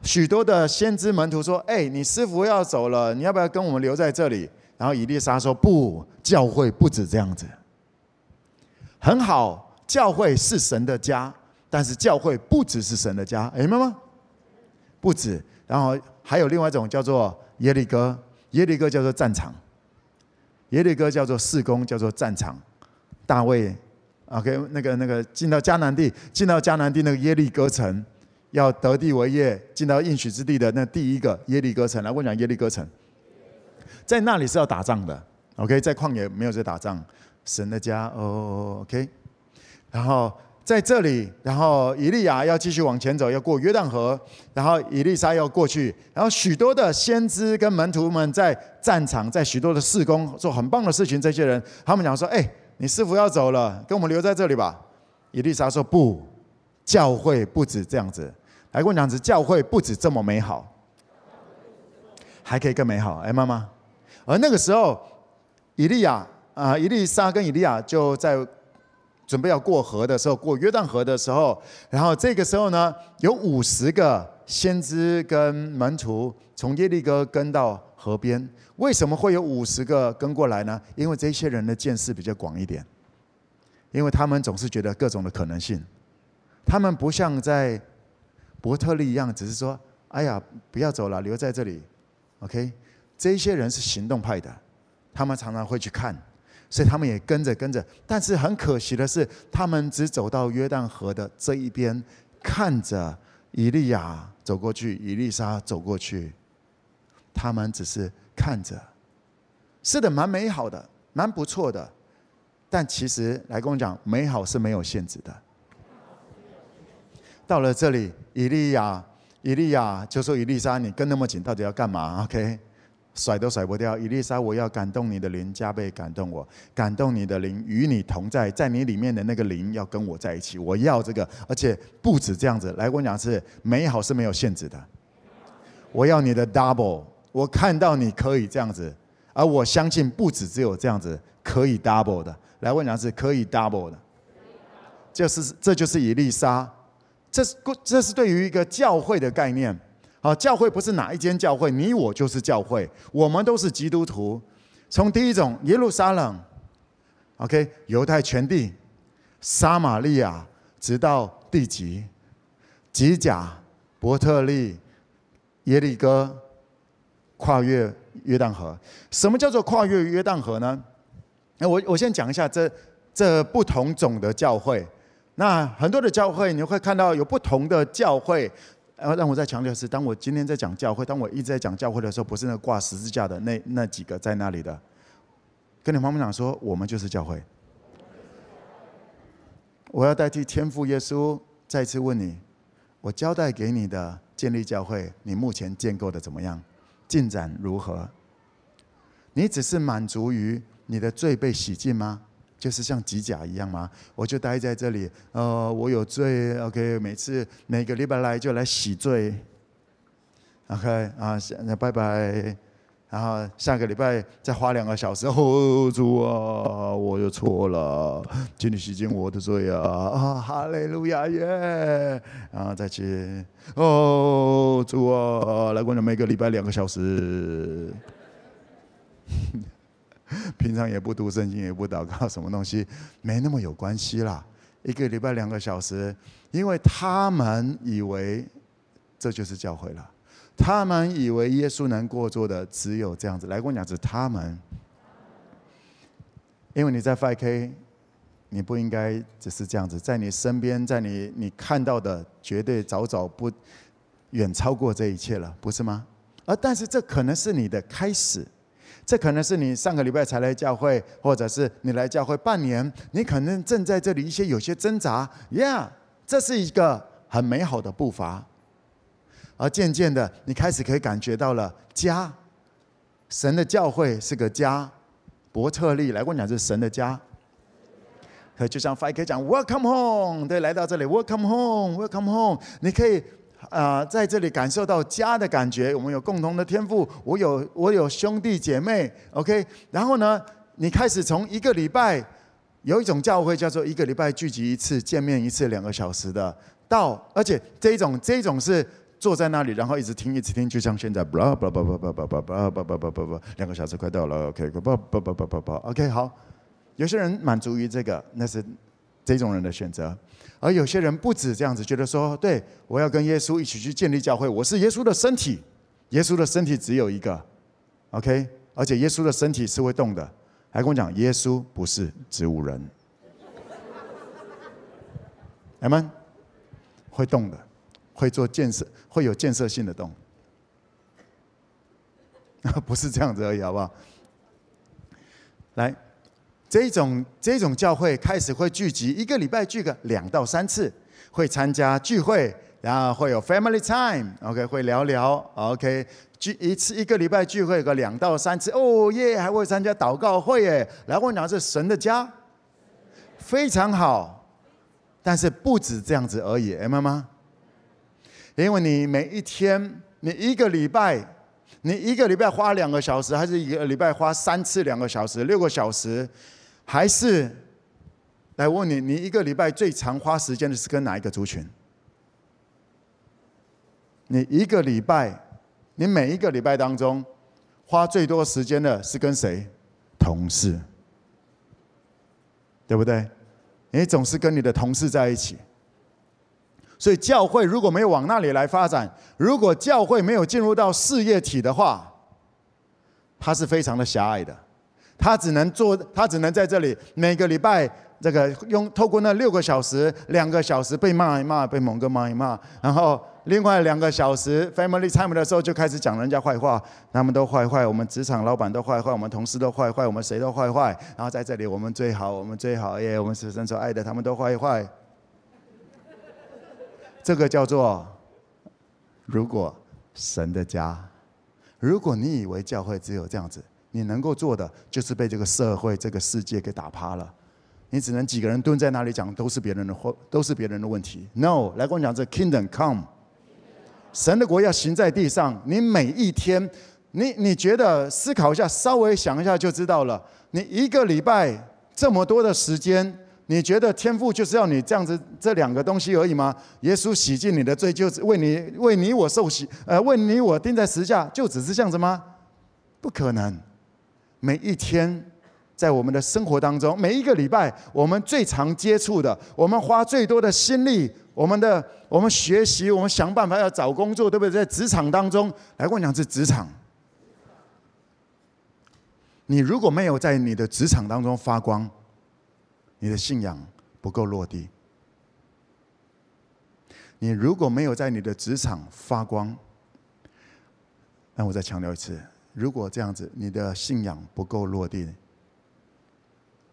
许多的先知门徒说：“哎，你师傅要走了，你要不要跟我们留在这里？”然后以利沙说：“不，教会不止这样子。很好，教会是神的家，但是教会不只是神的家，明白吗？不止。然后还有另外一种叫做耶利哥，耶利哥叫做战场，耶利哥叫做事工，叫做战场。大卫，OK，那个那个进到迦南地，进到迦南地那个耶利哥城，要得地为业，进到应许之地的那第一个耶利哥城。来，我讲耶利哥城。在那里是要打仗的，OK，在旷野没有在打仗，神的家哦，OK，然后在这里，然后以利亚要继续往前走，要过约旦河，然后以利沙要过去，然后许多的先知跟门徒们在战场，在许多的事工做很棒的事情，这些人他们讲说：“哎，你师傅要走了，跟我们留在这里吧。”以利沙说：“不，教会不止这样子，来跟我讲，子教会不止这么美好，还可以更美好。”哎，妈妈。而那个时候，以利亚啊，以利沙跟以利亚就在准备要过河的时候，过约旦河的时候，然后这个时候呢，有五十个先知跟门徒从耶利哥跟到河边。为什么会有五十个跟过来呢？因为这些人的见识比较广一点，因为他们总是觉得各种的可能性，他们不像在伯特利一样，只是说：“哎呀，不要走了，留在这里。”OK。这些人是行动派的，他们常常会去看，所以他们也跟着跟着。但是很可惜的是，他们只走到约旦河的这一边，看着以利亚走过去，以利沙走过去，他们只是看着。是的，蛮美好的，蛮不错的。但其实来跟我讲，美好是没有限制的。到了这里，以利亚，以利亚就说：“以利沙，你跟那么紧，到底要干嘛？”OK。甩都甩不掉，伊丽莎，我要感动你的灵，加倍感动我，感动你的灵与你同在，在你里面的那个灵要跟我在一起，我要这个，而且不止这样子。来，我讲是美好是没有限制的，我要你的 double，我看到你可以这样子，而我相信不止只有这样子可以 double 的。来，我讲是可以 double 的，就是这就是伊丽莎，这是这是对于一个教会的概念。好，教会不是哪一间教会，你我就是教会，我们都是基督徒。从第一种耶路撒冷，OK，犹太全地，撒玛利亚，直到地极，吉甲、伯特利、耶利哥，跨越约旦河。什么叫做跨越约旦河呢？那我我先讲一下这这不同种的教会。那很多的教会你会看到有不同的教会。然后让我再强调是，当我今天在讲教会，当我一直在讲教会的时候，不是那挂十字架的那那几个在那里的，跟你旁边讲说，我们就是教会。我要代替天父耶稣再次问你，我交代给你的建立教会，你目前建构的怎么样？进展如何？你只是满足于你的罪被洗净吗？就是像机甲一样吗？我就待在这里，呃，我有罪，OK，每次每个礼拜来就来洗罪，OK 啊，那拜拜，然后下个礼拜再花两个小时，哦，主啊，我又错了，请你洗净我的罪啊，啊，哈利路亚耶，然后再去，哦，主啊，来过了每个礼拜两个小时。平常也不读圣经，也不祷告，什么东西没那么有关系啦。一个礼拜两个小时，因为他们以为这就是教会了，他们以为耶稣能过做的只有这样子。来跟我讲，是他们，因为你在 5K，你不应该只是这样子，在你身边，在你你看到的，绝对早早不远超过这一切了，不是吗？而但是这可能是你的开始。这可能是你上个礼拜才来教会，或者是你来教会半年，你可能正在这里一些有些挣扎，Yeah，这是一个很美好的步伐。而渐渐的，你开始可以感觉到了家，神的教会是个家。伯特利来过讲是神的家，可就像 Five 可以讲 Welcome home，对，来到这里 Welcome home，Welcome home，你可以。啊、呃，在这里感受到家的感觉，我们有共同的天赋，我有我有兄弟姐妹，OK。然后呢，你开始从一个礼拜有一种教会叫做一个礼拜聚集一次，见面一次两个小时的，到而且这一种这一种是坐在那里，然后一直听一直听，就像现在，不不不不不不不不不不不不不，两个小时快到了，OK，不不不不不不，OK，好，有些人满足于这个，那是这种人的选择，而有些人不止这样子，觉得说，对，我要跟耶稣一起去建立教会，我是耶稣的身体，耶稣的身体只有一个，OK，而且耶稣的身体是会动的。还跟我讲，耶稣不是植物人，阿们会动的，会做建设，会有建设性的动，*laughs* 不是这样子而已，好不好？来，这种这种教会开始会聚集，一个礼拜聚个两到三次，会参加聚会，然后会有 family time，OK，会聊聊，OK。聚一次一个礼拜聚会个两到三次哦耶，还会参加祷告会耶。来问讲是神的家，非常好，但是不止这样子而已，明白吗？因为你每一天，你一个礼拜，你一个礼拜花两个小时，还是一个礼拜花三次两个小时，六个小时，还是来问你，你一个礼拜最长花时间的是跟哪一个族群？你一个礼拜。你每一个礼拜当中，花最多时间的是跟谁？同事，对不对？你总是跟你的同事在一起。所以教会如果没有往那里来发展，如果教会没有进入到事业体的话，它是非常的狭隘的。他只能做，他只能在这里每个礼拜。这个用透过那六个小时，两个小时被骂一骂，被某个骂一骂，然后另外两个小时 family time 的时候就开始讲人家坏话，他们都坏坏，我们职场老板都坏坏，我们同事都坏坏，我们谁都坏坏，然后在这里我们最好，我们最好耶，我们是神所爱的，他们都坏坏。这个叫做，如果神的家，如果你以为教会只有这样子，你能够做的就是被这个社会、这个世界给打趴了。你只能几个人蹲在那里讲，都是别人的或都是别人的问题。No，来跟我讲这 Kingdom Come，神的国要行在地上。你每一天，你你觉得思考一下，稍微想一下就知道了。你一个礼拜这么多的时间，你觉得天赋就是要你这样子这两个东西而已吗？耶稣洗净你的罪，就是为你为你我受洗，呃，为你我钉在十字架，就只是这样子吗？不可能，每一天。在我们的生活当中，每一个礼拜，我们最常接触的，我们花最多的心力，我们的我们学习，我们想办法要找工作，对不对？在职场当中，来跟我讲是职场。你如果没有在你的职场当中发光，你的信仰不够落地。你如果没有在你的职场发光，那我再强调一次，如果这样子，你的信仰不够落地。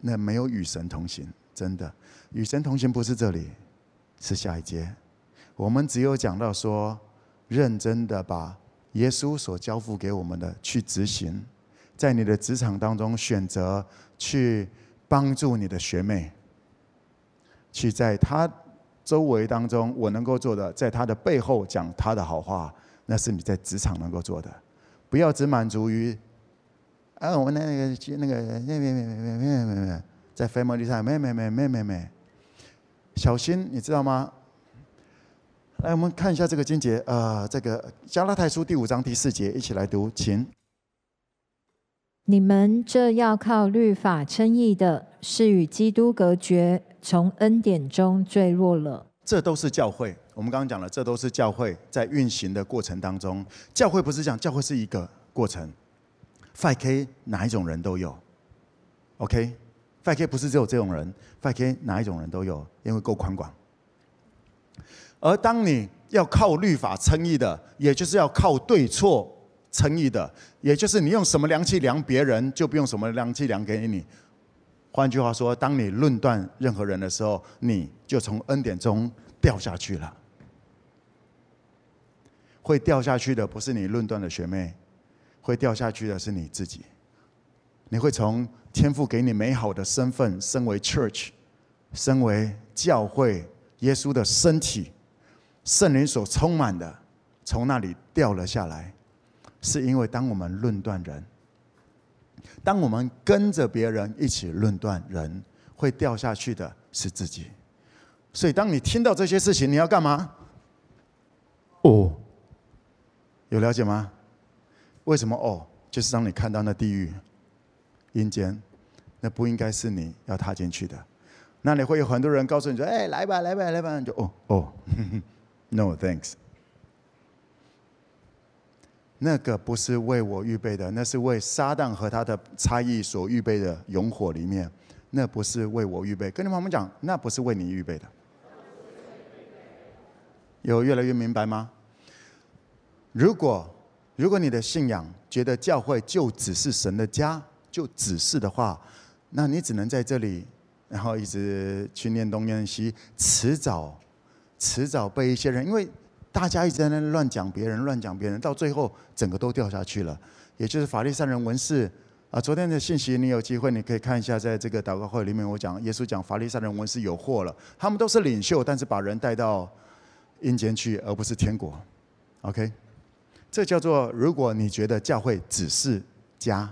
那没有与神同行，真的与神同行不是这里，是下一节。我们只有讲到说，认真的把耶稣所交付给我们的去执行，在你的职场当中选择去帮助你的学妹，去在他周围当中我能够做的，在他的背后讲他的好话，那是你在职场能够做的，不要只满足于，啊，我那个那个那个那个那个那个那个在 family 上，没没没没没没，小心，你知道吗？来，我们看一下这个经节，啊，这个加拉太书第五章第四节，一起来读，请。你们这要靠律法称义的，是与基督隔绝，从恩典中坠落了。这都是教会，我们刚刚讲了，这都是教会在运行的过程当中，教会不是讲，教会是一个过程。5K 哪一种人都有，OK？5K 不是只有这种人，5K 哪一种人都有，因为够宽广。而当你要靠律法称义的，也就是要靠对错称义的，也就是你用什么量器量别人，就不用什么量器量给你。换句话说，当你论断任何人的时候，你就从恩典中掉下去了。会掉下去的不是你论断的学妹。会掉下去的是你自己，你会从天父给你美好的身份，身为 church，身为教会，耶稣的身体，圣灵所充满的，从那里掉了下来，是因为当我们论断人，当我们跟着别人一起论断人，会掉下去的是自己。所以，当你听到这些事情，你要干嘛？哦，有了解吗？为什么哦？就是当你看到那地狱、阴间，那不应该是你要踏进去的。那里会有很多人告诉你说：“哎，来吧，来吧，来吧。”就哦哦，*laughs* No thanks。那个不是为我预备的，那是为撒旦和他的差役所预备的永火里面。那不是为我预备。跟你们讲，那不是为你预备的。有越来越明白吗？如果如果你的信仰觉得教会就只是神的家，就只是的话，那你只能在这里，然后一直去念东念西，迟早迟早被一些人，因为大家一直在那乱讲别人，乱讲别人，到最后整个都掉下去了。也就是法利赛人文士啊，昨天的信息你有机会你可以看一下，在这个祷告会里面，我讲耶稣讲法利赛人文士有祸了，他们都是领袖，但是把人带到。阴间去，而不是天国。OK，这叫做如果你觉得教会只是家，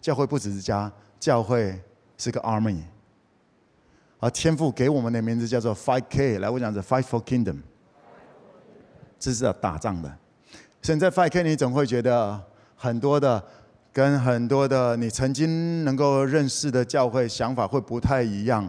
教会不只是家，教会是个 army。而天父给我们的名字叫做 Five K，来我讲是 Fight for Kingdom，这是要打仗的。现在 Five K，你总会觉得很多的跟很多的你曾经能够认识的教会想法会不太一样，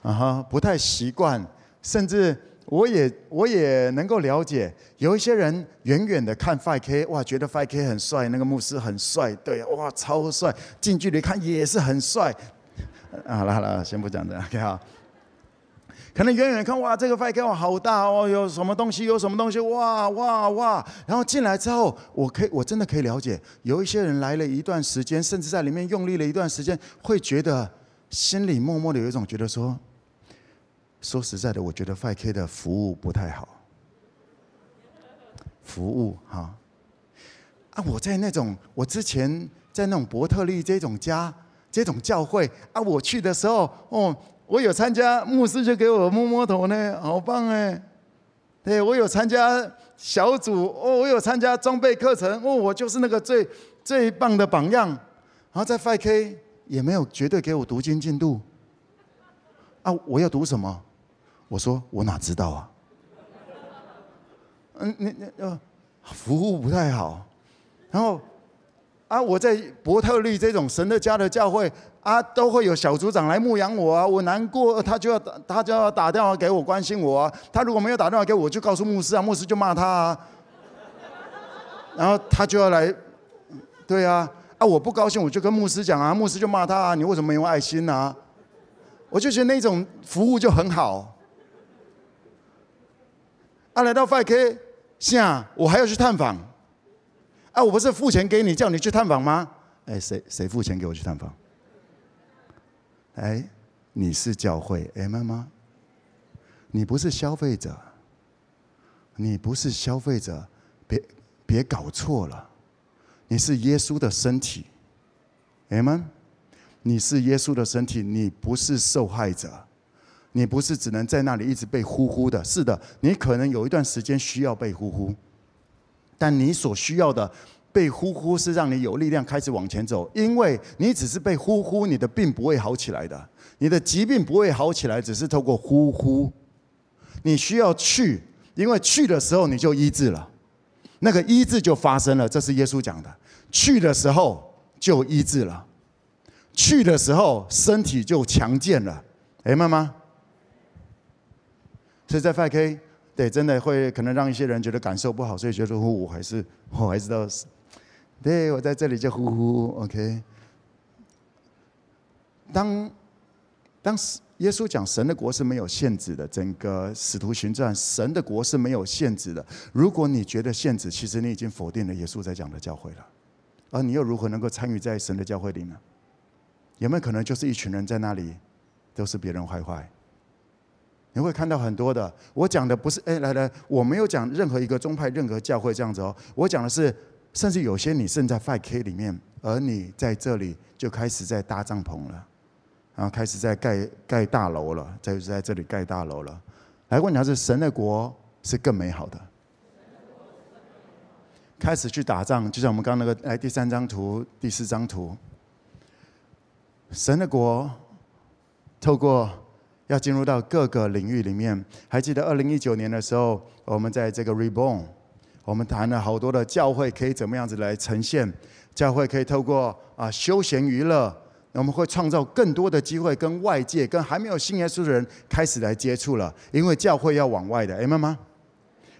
啊哈，不太习惯，甚至。我也我也能够了解，有一些人远远的看 5K，哇，觉得 5K 很帅，那个牧师很帅，对，哇，超帅，近距离看也是很帅。啊，好了好了，先不讲这，OK 哈。可能远远看，哇，这个 5K 哇好大哦，有什么东西，有什么东西，哇哇哇。然后进来之后，我可以我真的可以了解，有一些人来了一段时间，甚至在里面用力了一段时间，会觉得心里默默的有一种觉得说。说实在的，我觉得 5K 的服务不太好。服务哈啊！我在那种我之前在那种伯特利这种家这种教会啊，我去的时候哦，我有参加牧师就给我摸摸头呢，好棒哎！对，我有参加小组哦，我有参加装备课程哦，我就是那个最最棒的榜样。然后在 5K 也没有绝对给我读经进度啊，我要读什么？我说我哪知道啊？嗯，你你呃，服务不太好。然后啊，我在伯特利这种神的家的教会啊，都会有小组长来牧养我啊。我难过，他就要他就要打电话给我关心我啊。他如果没有打电话给我，就告诉牧师啊，牧师就骂他啊。然后他就要来，对啊，啊我不高兴，我就跟牧师讲啊，牧师就骂他啊，你为什么没有爱心啊？我就觉得那种服务就很好。啊，来到 5K，下我还要去探访。啊，我不是付钱给你，叫你去探访吗？哎，谁谁付钱给我去探访？哎，你是教会，哎妈妈，你不是消费者，你不是消费者，别别搞错了，你是耶稣的身体，哎妈，你是耶稣的身体，你不是受害者。你不是只能在那里一直被呼呼的，是的，你可能有一段时间需要被呼呼，但你所需要的被呼呼是让你有力量开始往前走，因为你只是被呼呼，你的病不会好起来的，你的疾病不会好起来，只是透过呼呼，你需要去，因为去的时候你就医治了，那个医治就发生了，这是耶稣讲的，去的时候就医治了，去的时候身体就强健了，哎，妈妈。所以在 5K，对，真的会可能让一些人觉得感受不好，所以觉得呼，我还是我还是到，对，我在这里就呼呼，OK。当当耶稣讲神的国是没有限制的，整个使徒行传，神的国是没有限制的。如果你觉得限制，其实你已经否定了耶稣在讲的教会了。而你又如何能够参与在神的教会里呢？有没有可能就是一群人在那里，都是别人坏坏？你会看到很多的，我讲的不是哎，来来，我没有讲任何一个宗派、任何教会这样子哦。我讲的是，甚至有些你正在 Five K 里面，而你在这里就开始在搭帐篷了，然后开始在盖盖大楼了，在在这里盖大楼了。来问你，是神的国是更美好的，开始去打仗，就像我们刚刚那个来第三张图、第四张图，神的国。透过要进入到各个领域里面。还记得二零一九年的时候，我们在这个 Reborn，我们谈了好多的教会可以怎么样子来呈现，教会可以透过啊休闲娱乐，我们会创造更多的机会跟外界、跟还没有信耶稣的人开始来接触了，因为教会要往外的，明白吗？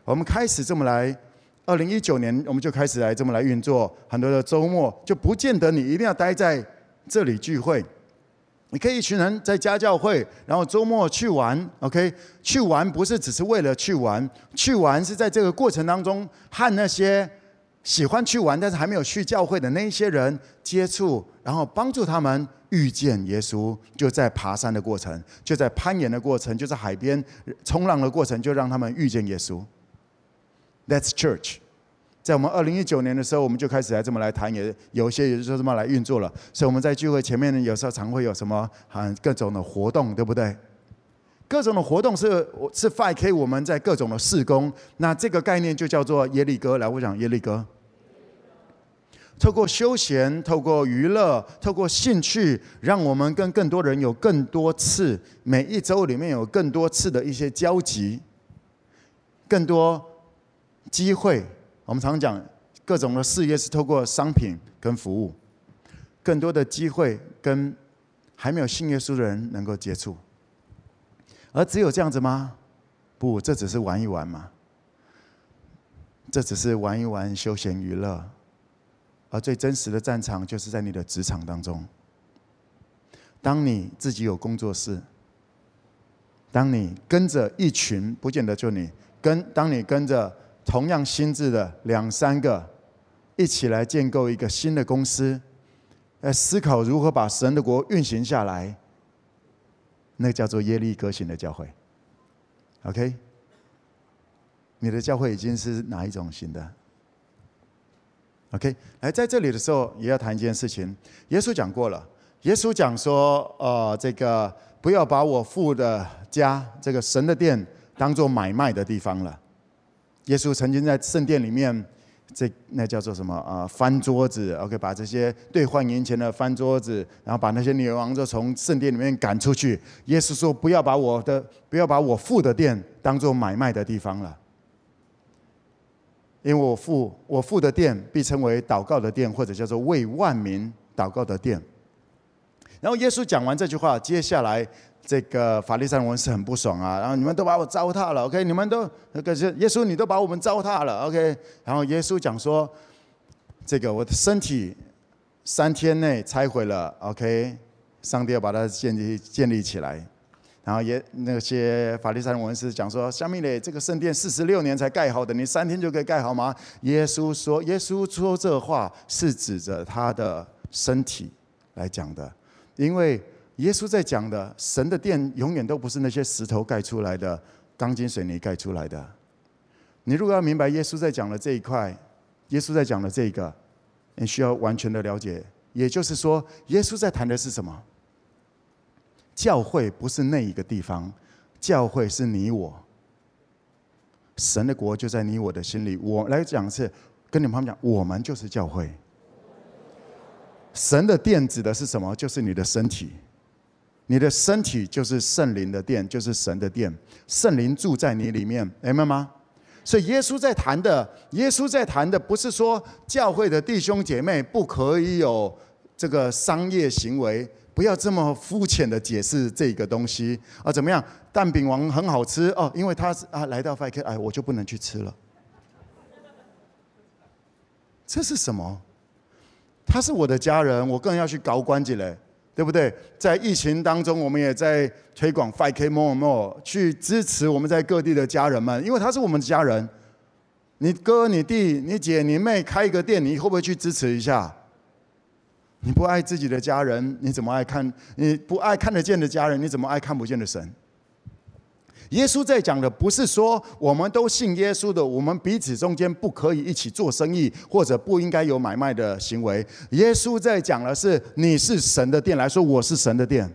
我们开始这么来。二零一九年，我们就开始来这么来运作。很多的周末就不见得你一定要待在这里聚会，你可以一群人在家教会，然后周末去玩。OK，去玩不是只是为了去玩，去玩是在这个过程当中和那些喜欢去玩但是还没有去教会的那些人接触，然后帮助他们遇见耶稣。就在爬山的过程，就在攀岩的过程，就在海边冲浪的过程，就让他们遇见耶稣。That's church，在我们二零一九年的时候，我们就开始来这么来谈，也有些也就是这么来运作了。所以我们在聚会前面呢，有时候常会有什么啊各种的活动，对不对？各种的活动是是 5K 我们在各种的试工。那这个概念就叫做耶利哥。来，我讲耶利哥。透过休闲，透过娱乐，透过兴趣，让我们跟更多人有更多次，每一周里面有更多次的一些交集，更多。机会，我们常讲各种的事业是透过商品跟服务，更多的机会跟还没有信耶稣的人能够接触，而只有这样子吗？不，这只是玩一玩嘛，这只是玩一玩休闲娱乐，而最真实的战场就是在你的职场当中。当你自己有工作室，当你跟着一群，不见得就你跟，当你跟着。同样心智的两三个，一起来建构一个新的公司，来思考如何把神的国运行下来。那叫做耶利哥型的教会，OK？你的教会已经是哪一种型的？OK？来，在这里的时候也要谈一件事情。耶稣讲过了，耶稣讲说，呃，这个不要把我父的家，这个神的殿，当做买卖的地方了。耶稣曾经在圣殿里面，这那叫做什么啊？翻桌子，OK，把这些兑换银钱的翻桌子，然后把那些女王就从圣殿里面赶出去。耶稣说：“不要把我的，不要把我父的殿当做买卖的地方了，因为我父我父的殿必称为祷告的殿，或者叫做为万民祷告的殿。”然后耶稣讲完这句话，接下来。这个法利赛人是很不爽啊，然后你们都把我糟蹋了，OK？你们都那个是耶稣，你都把我们糟蹋了，OK？然后耶稣讲说，这个我的身体三天内拆毁了，OK？上帝要把它建立建立起来。然后也那些法利赛人文士讲说，下面的这个圣殿四十六年才盖好的，你三天就可以盖好吗？耶稣说，耶稣说这话是指着他的身体来讲的，因为。耶稣在讲的神的殿永远都不是那些石头盖出来的，钢筋水泥盖出来的。你如果要明白耶稣在讲的这一块，耶稣在讲的这个，你需要完全的了解。也就是说，耶稣在谈的是什么？教会不是那一个地方，教会是你我。神的国就在你我的心里。我来讲是跟你们讲，我们就是教会。神的殿指的是什么？就是你的身体。你的身体就是圣灵的殿，就是神的殿，圣灵住在你里面，明白吗？所以耶稣在谈的，耶稣在谈的不是说教会的弟兄姐妹不可以有这个商业行为，不要这么肤浅的解释这个东西啊？怎么样？蛋饼王很好吃哦，因为他是啊来到 5K，哎，我就不能去吃了。这是什么？他是我的家人，我更要去搞关系嘞。对不对？在疫情当中，我们也在推广 5K more more，去支持我们在各地的家人们，因为他是我们的家人。你哥、你弟、你姐、你妹开一个店，你会不会去支持一下？你不爱自己的家人，你怎么爱看？你不爱看得见的家人，你怎么爱看不见的神？耶稣在讲的不是说我们都信耶稣的，我们彼此中间不可以一起做生意，或者不应该有买卖的行为。耶稣在讲的是你是神的殿，来说我是神的殿。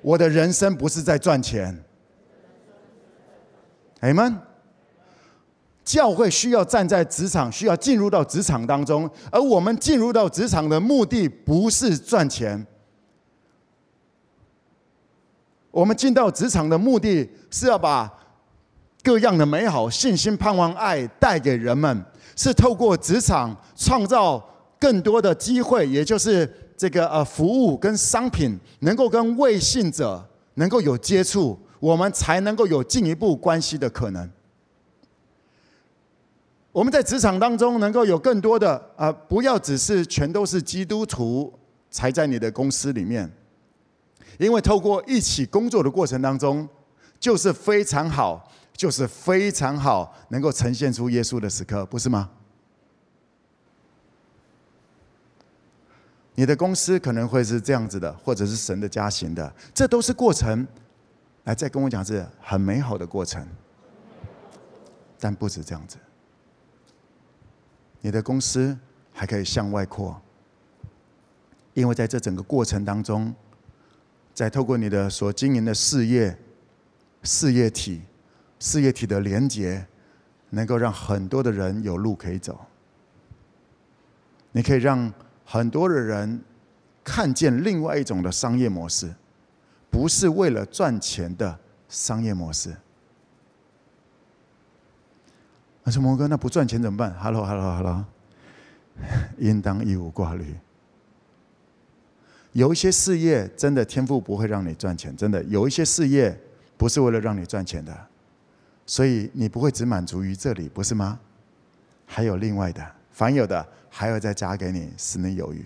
我的人生不是在赚钱。阿们。教会需要站在职场，需要进入到职场当中，而我们进入到职场的目的不是赚钱。我们进到职场的目的是要把各样的美好、信心、盼望、爱带给人们，是透过职场创造更多的机会，也就是这个呃服务跟商品能够跟未信者能够有接触，我们才能够有进一步关系的可能。我们在职场当中能够有更多的啊、呃，不要只是全都是基督徒才在你的公司里面，因为透过一起工作的过程当中，就是非常好，就是非常好，能够呈现出耶稣的时刻，不是吗？你的公司可能会是这样子的，或者是神的家型的，这都是过程。来，再跟我讲，是很美好的过程，但不止这样子。你的公司还可以向外扩，因为在这整个过程当中，再透过你的所经营的事业、事业体、事业体的连接，能够让很多的人有路可以走。你可以让很多的人看见另外一种的商业模式。不是为了赚钱的商业模式。我说摩哥，那不赚钱怎么办？Hello，Hello，Hello，*laughs* 应当一无挂虑。有一些事业真的天赋不会让你赚钱，真的有一些事业不是为了让你赚钱的，所以你不会只满足于这里，不是吗？还有另外的，凡有的还要再加给你，使你有余。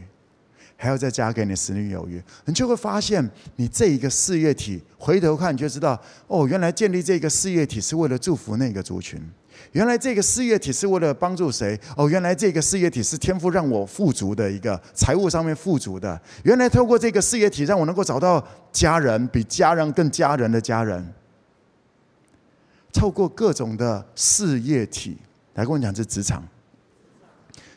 还要再加给你使你有余，你就会发现，你这一个事业体回头看，你就知道哦，原来建立这个事业体是为了祝福那个族群，原来这个事业体是为了帮助谁？哦，原来这个事业体是天赋让我富足的一个财务上面富足的，原来透过这个事业体让我能够找到家人，比家人更家人的家人，透过各种的事业体来跟我讲，这职场，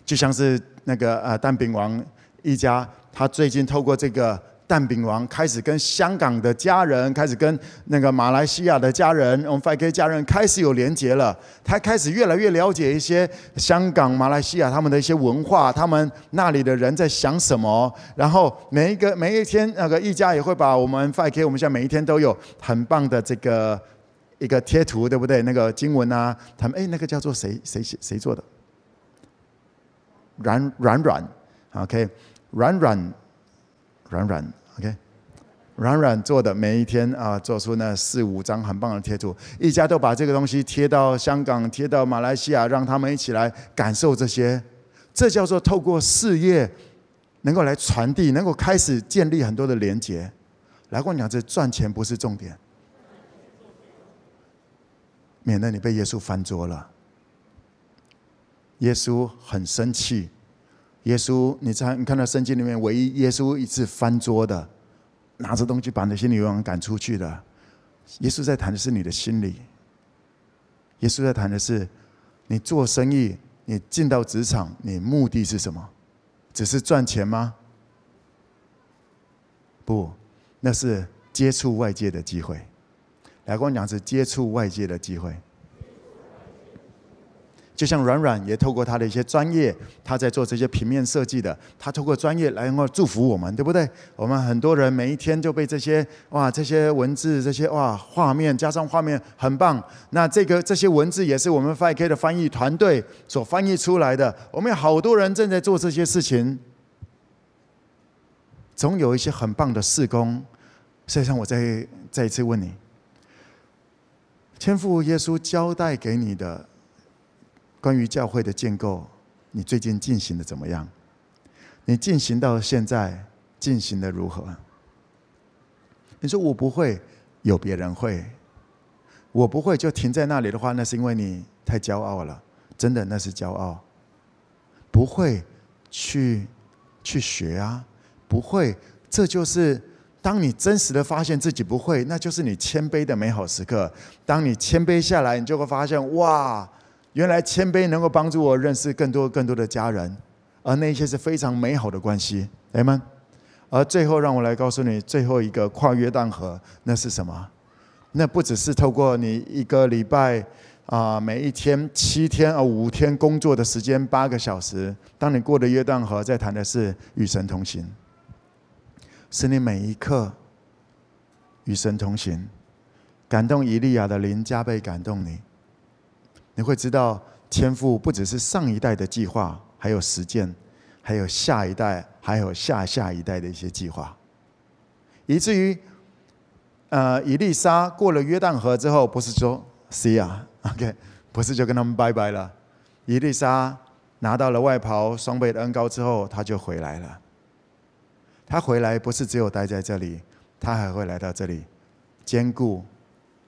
就像是那个呃蛋饼王。一家，他最近透过这个蛋饼王，开始跟香港的家人，开始跟那个马来西亚的家人，我们 5K 家人开始有连接了。他开始越来越了解一些香港、马来西亚他们的一些文化，他们那里的人在想什么。然后每一个每一天，那个一家也会把我们 5K，我们现在每一天都有很棒的这个一个贴图，对不对？那个经文啊，他们哎，那个叫做谁谁谁谁做的？软软软，OK。软软，软软，OK，软软做的每一天啊，做出那四五张很棒的贴图，一家都把这个东西贴到香港，贴到马来西亚，让他们一起来感受这些。这叫做透过事业能够来传递，能够开始建立很多的连结。来跟我讲，这赚钱不是重点，免得你被耶稣翻桌了。耶稣很生气。耶稣，你看，你看到圣经里面唯一耶稣一次翻桌的，拿着东西把那些牛羊赶出去的。耶稣在谈的是你的心里。耶稣在谈的是，你做生意，你进到职场，你目的是什么？只是赚钱吗？不，那是接触外界的机会。来跟我讲，是接触外界的机会。就像软软也透过他的一些专业，他在做这些平面设计的，他透过专业来能够祝福我们，对不对？我们很多人每一天就被这些哇，这些文字，这些哇画面加上画面很棒。那这个这些文字也是我们 5K 的翻译团队所翻译出来的。我们有好多人正在做这些事情，总有一些很棒的事工。实际上，我再再一次问你，天父耶稣交代给你的。关于教会的建构，你最近进行的怎么样？你进行到现在进行的如何？你说我不会，有别人会，我不会就停在那里的话，那是因为你太骄傲了，真的那是骄傲。不会去去学啊，不会，这就是当你真实的发现自己不会，那就是你谦卑的美好时刻。当你谦卑下来，你就会发现哇。原来谦卑能够帮助我认识更多更多的家人，而那些是非常美好的关系，阿们。而最后，让我来告诉你最后一个跨约旦河，那是什么？那不只是透过你一个礼拜啊，每一天七天啊五天工作的时间八个小时，当你过的约旦河，在谈的是与神同行，是你每一刻与神同行，感动以利亚的灵加倍感动你。你会知道，天赋不只是上一代的计划，还有实践，还有下一代，还有下下一代的一些计划，以至于，呃，以丽莎过了约旦河之后，不是说 see 啊，OK，不是就跟他们拜拜了。以丽莎拿到了外袍、双倍的恩膏之后，他就回来了。他回来不是只有待在这里，他还会来到这里，兼顾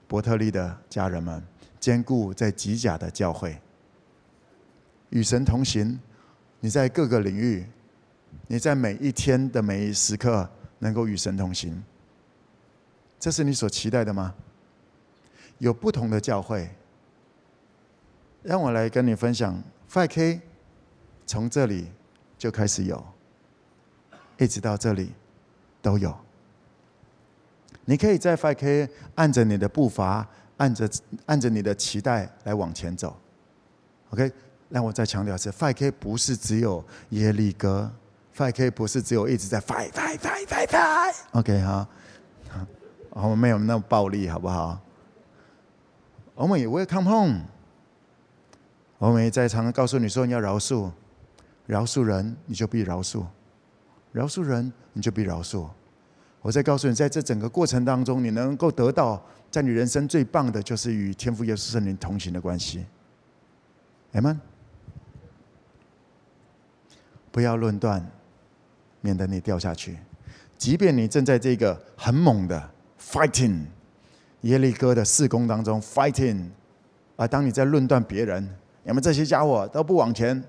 伯特利的家人们，兼顾在吉甲的教会，与神同行。你在各个领域，你在每一天的每一时刻能够与神同行，这是你所期待的吗？有不同的教会。让我来跟你分享，5K 从这里就开始有，一直到这里都有。你可以在 5K 按着你的步伐，按着按着你的期待来往前走。OK，让我再强调一次，5K 不是只有耶利哥，5K 不是只有一直在 fight fight fight fight fight。OK 哈，我们没有那么暴力，好不好？我们也 Welcome home。我们也在常常告诉你说，你要饶恕，饶恕人，你就必饶恕；饶恕人，你就必饶恕。我再告诉你，在这整个过程当中，你能够得到，在你人生最棒的，就是与天父耶稣圣灵同行的关系。阿门。不要论断，免得你掉下去。即便你正在这个很猛的 fighting 耶利哥的事工当中 fighting，啊，当你在论断别人。你们这些家伙都不往前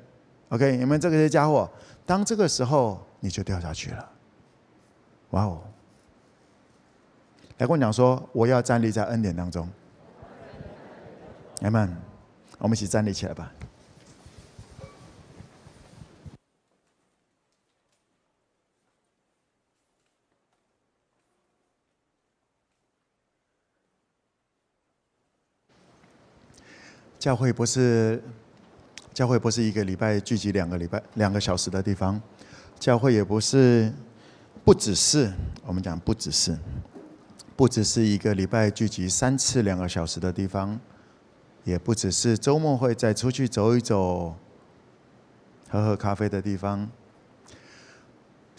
，OK？你们这些家伙，当这个时候你就掉下去了。哇哦！来跟我讲说，我要站立在恩典当中。m。我们一起站立起来吧。教会不是，教会不是一个礼拜聚集两个礼拜两个小时的地方，教会也不是，不只是我们讲不只是，不只是一个礼拜聚集三次两个小时的地方，也不只是周末会再出去走一走，喝喝咖啡的地方。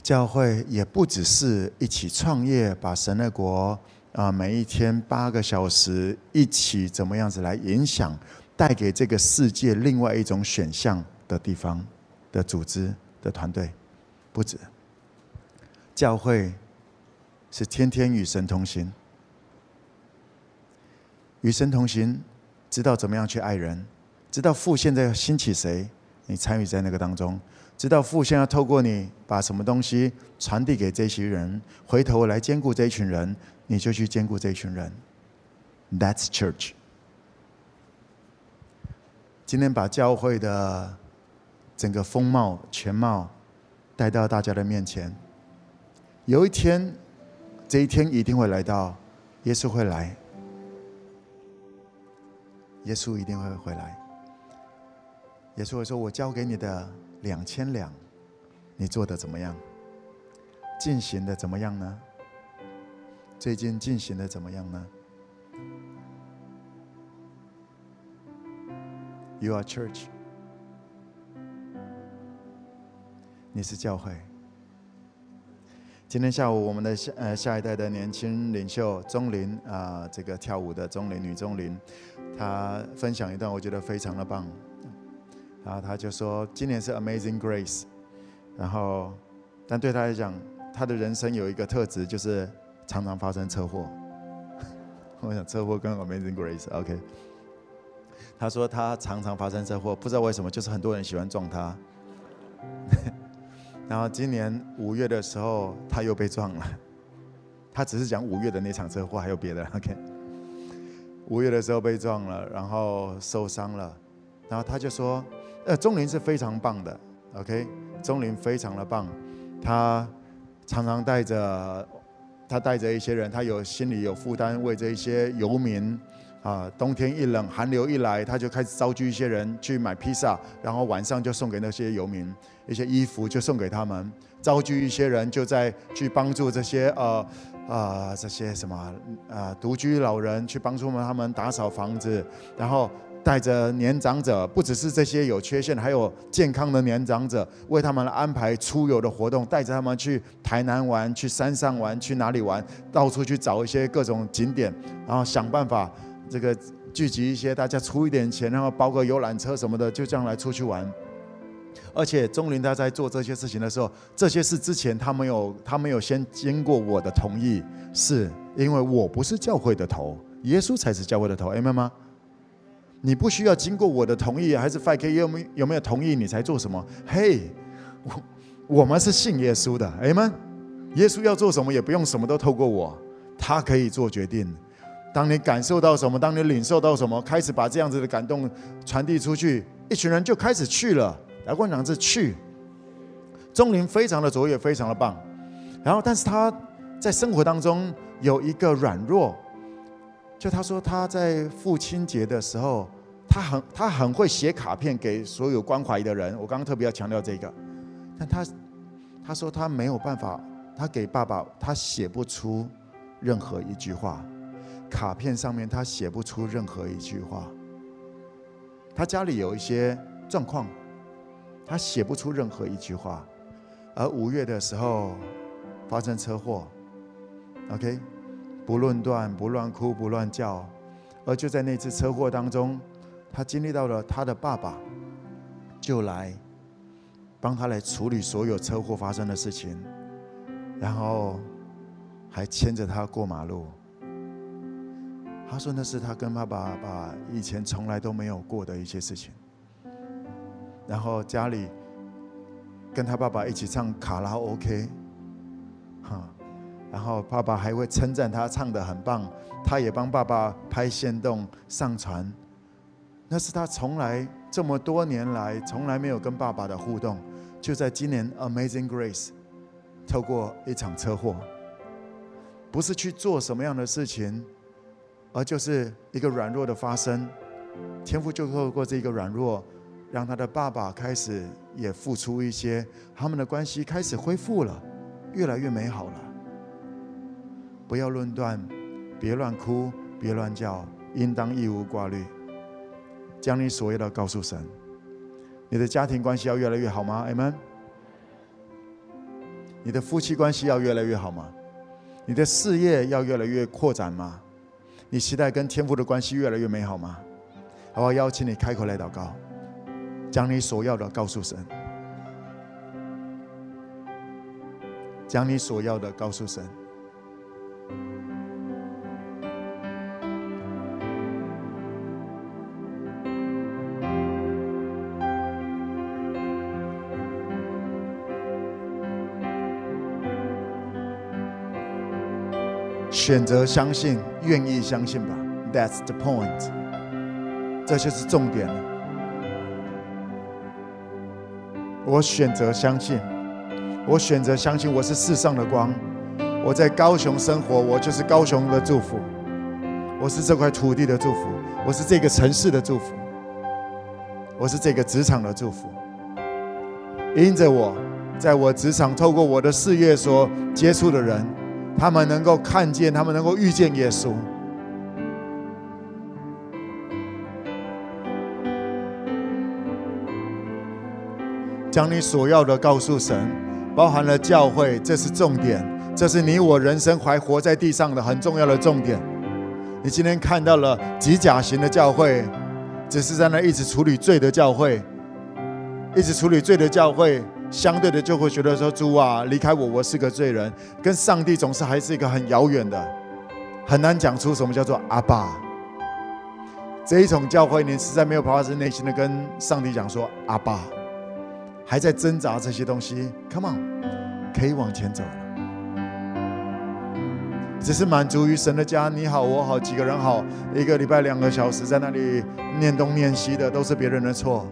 教会也不只是一起创业，把神的国啊每一天八个小时一起怎么样子来影响。带给这个世界另外一种选项的地方的组织的团队，不止。教会是天天与神同行，与神同行，知道怎么样去爱人，知道父现在要兴起谁，你参与在那个当中，知道父现在透过你把什么东西传递给这些人，回头来兼顾这一群人，你就去兼顾这一群人。That's church。今天把教会的整个风貌全貌带到大家的面前。有一天，这一天一定会来到，耶稣会来，耶稣一定会回来。耶稣会说：“我交给你的两千两，你做的怎么样？进行的怎么样呢？最近进行的怎么样呢？” You are church，你是教会。今天下午，我们的下呃下一代的年轻领袖钟玲啊、这个跳舞的钟林女钟林，她分享一段，我觉得非常的棒。然后她就说，今年是 Amazing Grace，然后但对她来讲，她的人生有一个特质，就是常常发生车祸。*laughs* 我想车祸跟 Amazing Grace，OK。她说她常常发生车祸，不知道为什么，就是很多人喜欢撞她。然后今年五月的时候，他又被撞了。*laughs* 他只是讲五月的那场车祸，还有别的。*laughs* OK，五月的时候被撞了，然后受伤了。然后他就说：“呃，钟林是非常棒的。OK，钟林非常的棒。他常常带着他带着一些人，他有心里有负担，为这一些游民。”啊，冬天一冷，寒流一来，他就开始召集一些人去买披萨，然后晚上就送给那些游民一些衣服，就送给他们。召集一些人就在去帮助这些呃啊、呃、这些什么啊、呃、独居老人去帮助他们打扫房子，然后带着年长者，不只是这些有缺陷，还有健康的年长者，为他们安排出游的活动，带着他们去台南玩，去山上玩，去哪里玩，到处去找一些各种景点，然后想办法这个聚集一些大家出一点钱，然后包个游览车什么的，就这样来出去玩。而且钟林他在做这些事情的时候，这些事之前他没有他没有先经过我的同意，是因为我不是教会的头，耶稣才是教会的头，明白吗？你不需要经过我的同意，还是 5K 有没有没有同意你才做什么？嘿，我我们是信耶稣的，哎们，耶稣要做什么也不用什么都透过我，他可以做决定。当你感受到什么，当你领受到什么，开始把这样子的感动传递出去，一群人就开始去了。来过两次去，钟灵非常的卓越，非常的棒。然后，但是他在生活当中有一个软弱，就他说他在父亲节的时候，他很他很会写卡片给所有关怀的人。我刚刚特别要强调这个，但他他说他没有办法，他给爸爸他写不出任何一句话，卡片上面他写不出任何一句话。他家里有一些状况。他写不出任何一句话，而五月的时候发生车祸，OK，不论断，不乱哭，不乱叫，而就在那次车祸当中，他经历到了他的爸爸就来帮他来处理所有车祸发生的事情，然后还牵着他过马路。他说那是他跟爸爸把以前从来都没有过的一些事情。然后家里跟他爸爸一起唱卡拉 OK，哈，然后爸爸还会称赞他唱的很棒，他也帮爸爸拍线动上传。那是他从来这么多年来从来没有跟爸爸的互动，就在今年 Amazing Grace，透过一场车祸，不是去做什么样的事情，而就是一个软弱的发生，天父就透过这个软弱。让他的爸爸开始也付出一些，他们的关系开始恢复了，越来越美好了。不要论断，别乱哭，别乱叫，应当一无挂虑，将你所有的告诉神。你的家庭关系要越来越好吗？Amen。你的夫妻关系要越来越好吗？你的事业要越来越扩展吗？你期待跟天父的关系越来越美好吗？好不好？邀请你开口来祷告。将你所要的告诉神，将你所要的告诉神。选择相信，愿意相信吧。That's the point，这就是重点了。我选择相信，我选择相信，我是世上的光。我在高雄生活，我就是高雄的祝福。我是这块土地的祝福，我是这个城市的祝福，我是这个职场的祝福。因着我，在我职场透过我的事业所接触的人，他们能够看见，他们能够遇见耶稣。将你所要的告诉神，包含了教会，这是重点，这是你我人生还活在地上的很重要的重点。你今天看到了极甲型的教会，只是在那一直处理罪的教会，一直处理罪的教会，相对的就会觉得说：主啊，离开我，我是个罪人，跟上帝总是还是一个很遥远的，很难讲出什么叫做阿爸。这一种教会，你实在没有办法是内心的跟上帝讲说阿爸。还在挣扎这些东西，Come on，可以往前走了。只是满足于神的家，你好我好几个人好，一个礼拜两个小时在那里念东念西的，都是别人的错。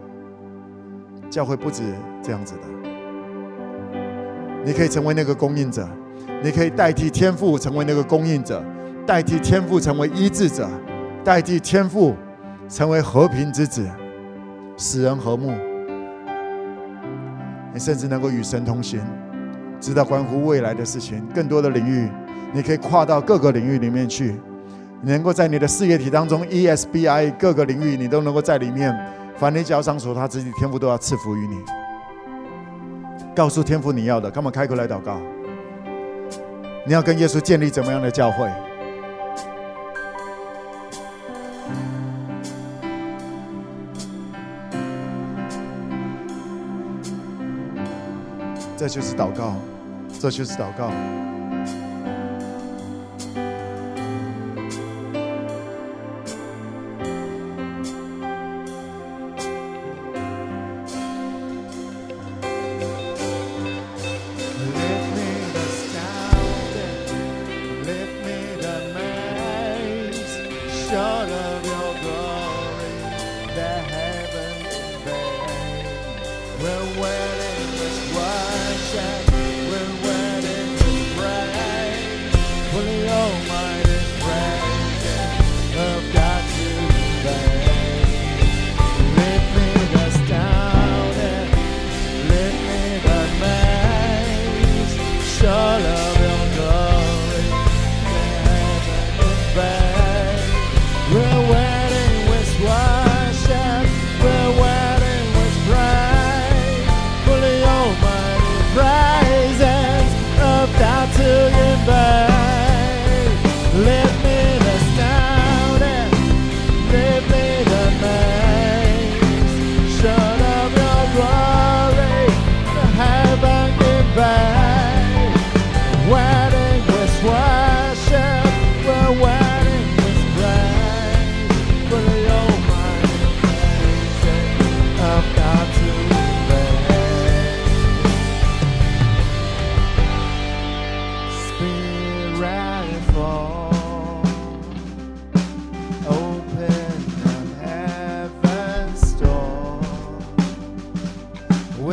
教会不止这样子的，你可以成为那个供应者，你可以代替天赋成为那个供应者，代替天赋成为医治者，代替天赋成为和平之子，使人和睦。你甚至能够与神同行，知道关乎未来的事情，更多的领域，你可以跨到各个领域里面去，你能够在你的事业体当中，ESBI 各个领域你都能够在里面。凡你脚上所踏之地，天赋都要赐福于你。告诉天父你要的，干嘛开口来祷告？你要跟耶稣建立怎么样的教会？这就是祷告，这就是祷告。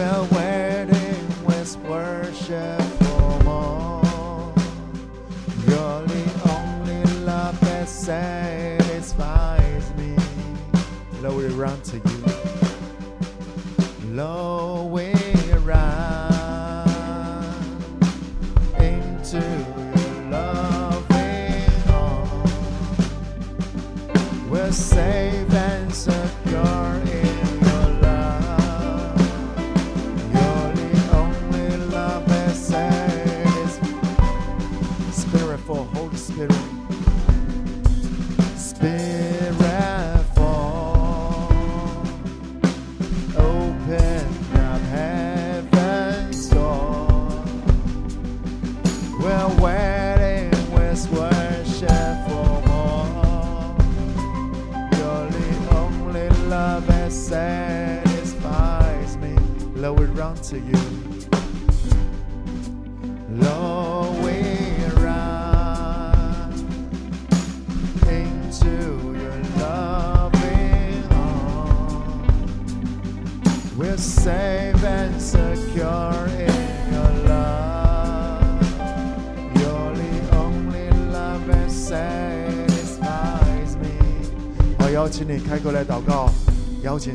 请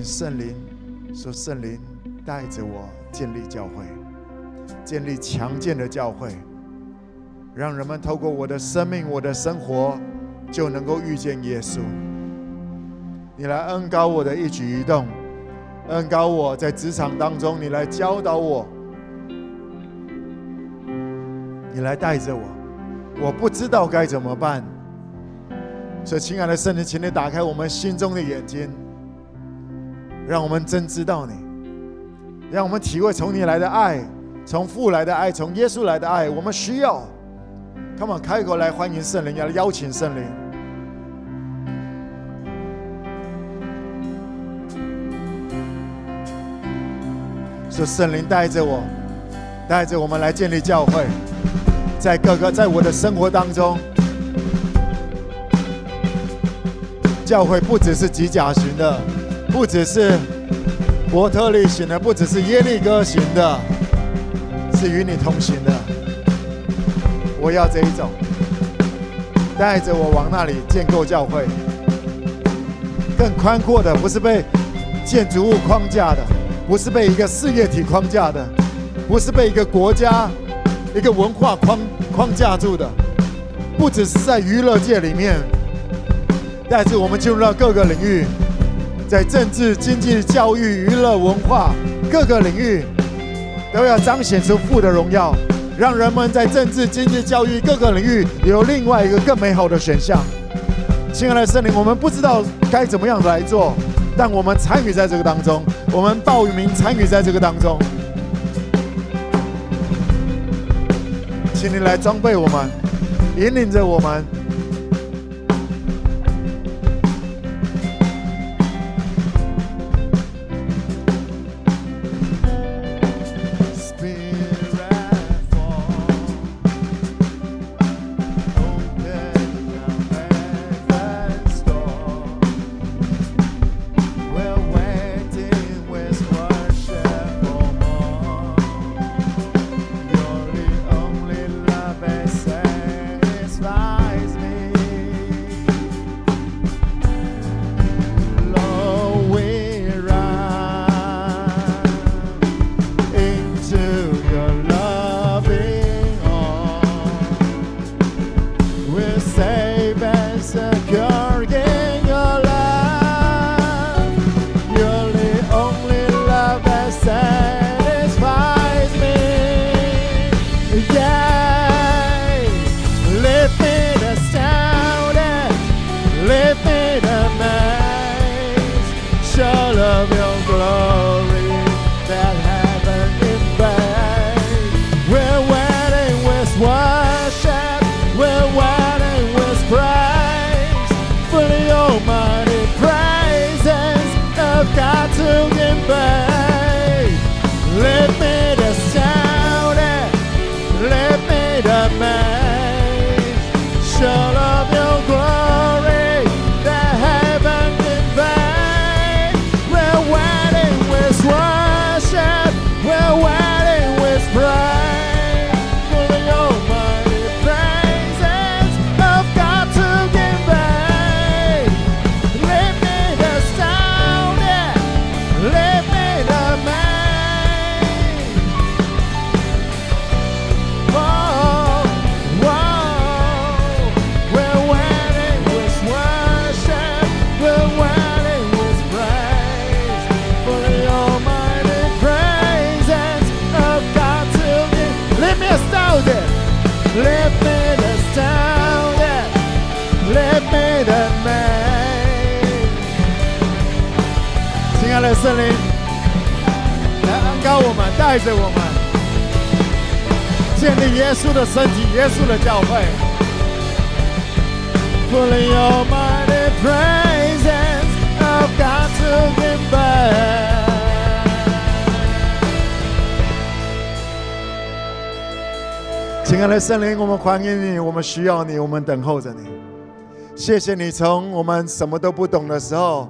圣灵，说圣灵带着我建立教会，建立强健的教会，让人们透过我的生命、我的生活，就能够遇见耶稣。你来恩高我的一举一动，恩高我在职场当中，你来教导我，你来带着我，我不知道该怎么办。所以，亲爱的圣灵，请你打开我们心中的眼睛，让我们真知道你，让我们体会从你来的爱，从父来的爱，从耶稣来的爱。我们需要，Come on，开口来欢迎圣灵，要邀请圣灵。说圣灵带着我，带着我们来建立教会，在各个在我的生活当中。教会不只是几甲型的，不只是伯特利型的，不只是耶利哥型的，是与你同行的。我要这一种，带着我往那里建构教会，更宽阔的，不是被建筑物框架的，不是被一个事业体框架的，不是被一个国家、一个文化框框架住的，不只是在娱乐界里面，但是我们进入到各个领域，在政治、经济、教育、娱乐、文化各个领域，都要彰显出父的荣耀，让人们在政治、经济、教育各个领域有另外一个更美好的选项。亲爱的圣灵，我们不知道该怎么样子来做，但我们参与在这个当中，我们报名参与在这个当中。请你来装备我们，引领着我们。圣灵来恩膏我们，带着我们建立耶稣的身体，耶稣的教会。亲爱的圣灵，我们欢迎你，我们需要你，我们等候着你。谢谢你，从我们什么都不懂的时候。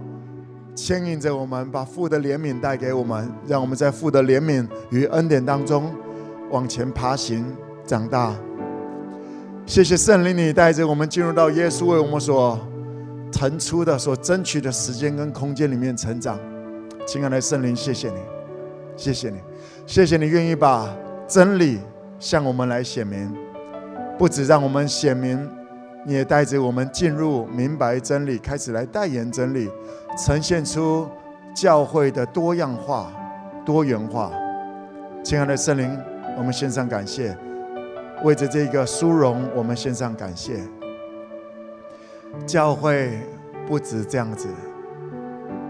牵引着我们，把父的怜悯带给我们，让我们在父的怜悯与恩典当中往前爬行、长大。谢谢圣灵，你带着我们进入到耶稣为我们所腾出的、所争取的时间跟空间里面成长。亲爱的圣灵，谢谢你，谢谢你，谢谢你愿意把真理向我们来显明，不止让我们显明，你也带着我们进入明白真理，开始来代言真理。呈现出教会的多样化、多元化。亲爱的圣灵，我们献上感谢，为着这个殊荣，我们献上感谢。教会不止这样子，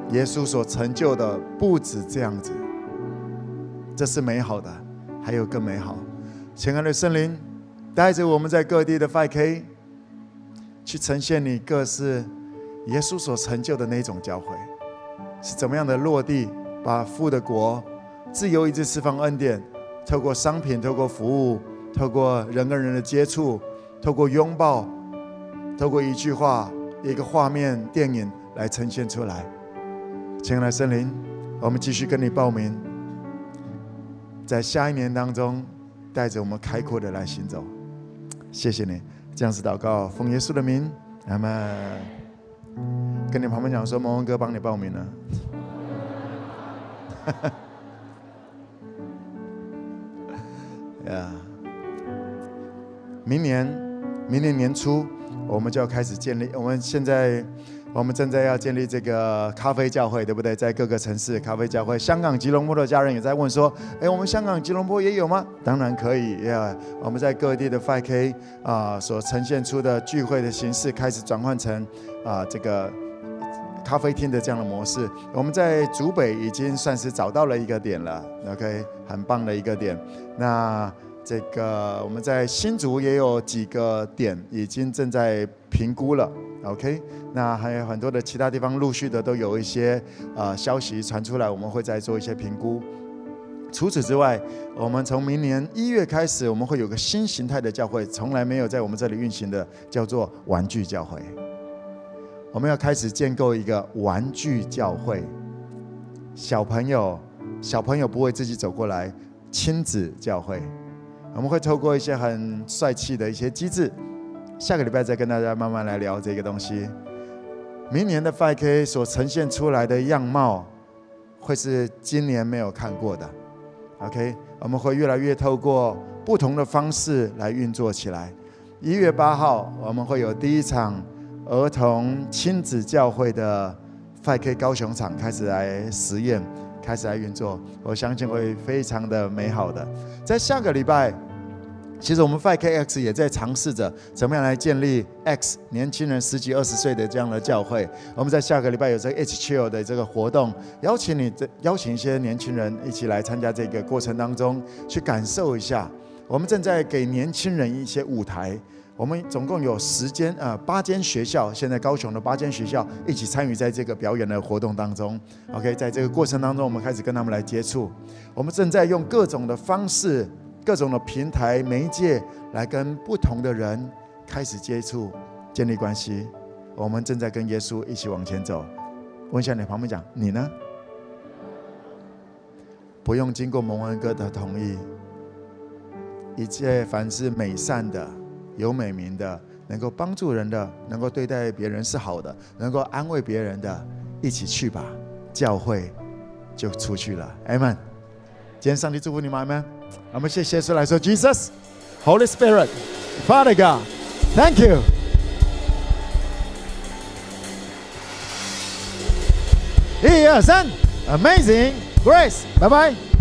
耶稣所成就的不止这样子，这是美好的，还有更美好。亲爱的圣灵，带着我们在各地的 5K 去呈现你各式。耶稣所成就的那种教会，是怎么样的落地？把父的国自由意志释放恩典，透过商品，透过服务，透过人跟人的接触，透过拥抱，透过一句话、一个画面、电影来呈现出来。亲爱的森林，我们继续跟你报名，在下一年当中，带着我们开阔的来行走。谢谢你，这样子祷告，奉耶稣的名，阿门。跟你旁边讲说，蒙文哥帮你报名了。*laughs* 呀，明年明年年初我们就要开始建立。我们现在我们正在要建立这个咖啡教会，对不对？在各个城市咖啡教会，香港吉隆坡的家人也在问说：哎，我们香港吉隆坡也有吗？当然可以呀！我们在各地的 5K 啊所呈现出的聚会的形式，开始转换成啊这个。咖啡厅的这样的模式，我们在竹北已经算是找到了一个点了，OK，很棒的一个点。那这个我们在新竹也有几个点已经正在评估了，OK。那还有很多的其他地方陆续的都有一些呃消息传出来，我们会再做一些评估。除此之外，我们从明年一月开始，我们会有个新形态的教会，从来没有在我们这里运行的，叫做玩具教会。我们要开始建构一个玩具教会，小朋友，小朋友不会自己走过来，亲子教会，我们会透过一些很帅气的一些机制，下个礼拜再跟大家慢慢来聊这个东西。明年的 5K 所呈现出来的样貌，会是今年没有看过的。OK，我们会越来越透过不同的方式来运作起来。一月八号，我们会有第一场。儿童亲子教会的 5K 高雄场开始来实验，开始来运作，我相信会非常的美好的。在下个礼拜，其实我们 5KX 也在尝试着怎么样来建立 X 年轻人十几二十岁的这样的教会。我们在下个礼拜有这个 H Chill 的这个活动，邀请你邀请一些年轻人一起来参加这个过程当中，去感受一下。我们正在给年轻人一些舞台。我们总共有十间呃八间学校，现在高雄的八间学校一起参与在这个表演的活动当中。OK，在这个过程当中，我们开始跟他们来接触。我们正在用各种的方式、各种的平台媒介来跟不同的人开始接触、建立关系。我们正在跟耶稣一起往前走。问一下你旁边讲，你呢？不用经过蒙恩哥的同意，一切凡是美善的。有美名的，能够帮助人的，能够对待别人是好的，能够安慰别人的，一起去吧。教会就出去了，Amen。今天上帝祝福你们，Amen。我们谢谢出来说，Jesus，Holy Spirit，Father God，Thank you。一二三，Amazing Grace，拜拜。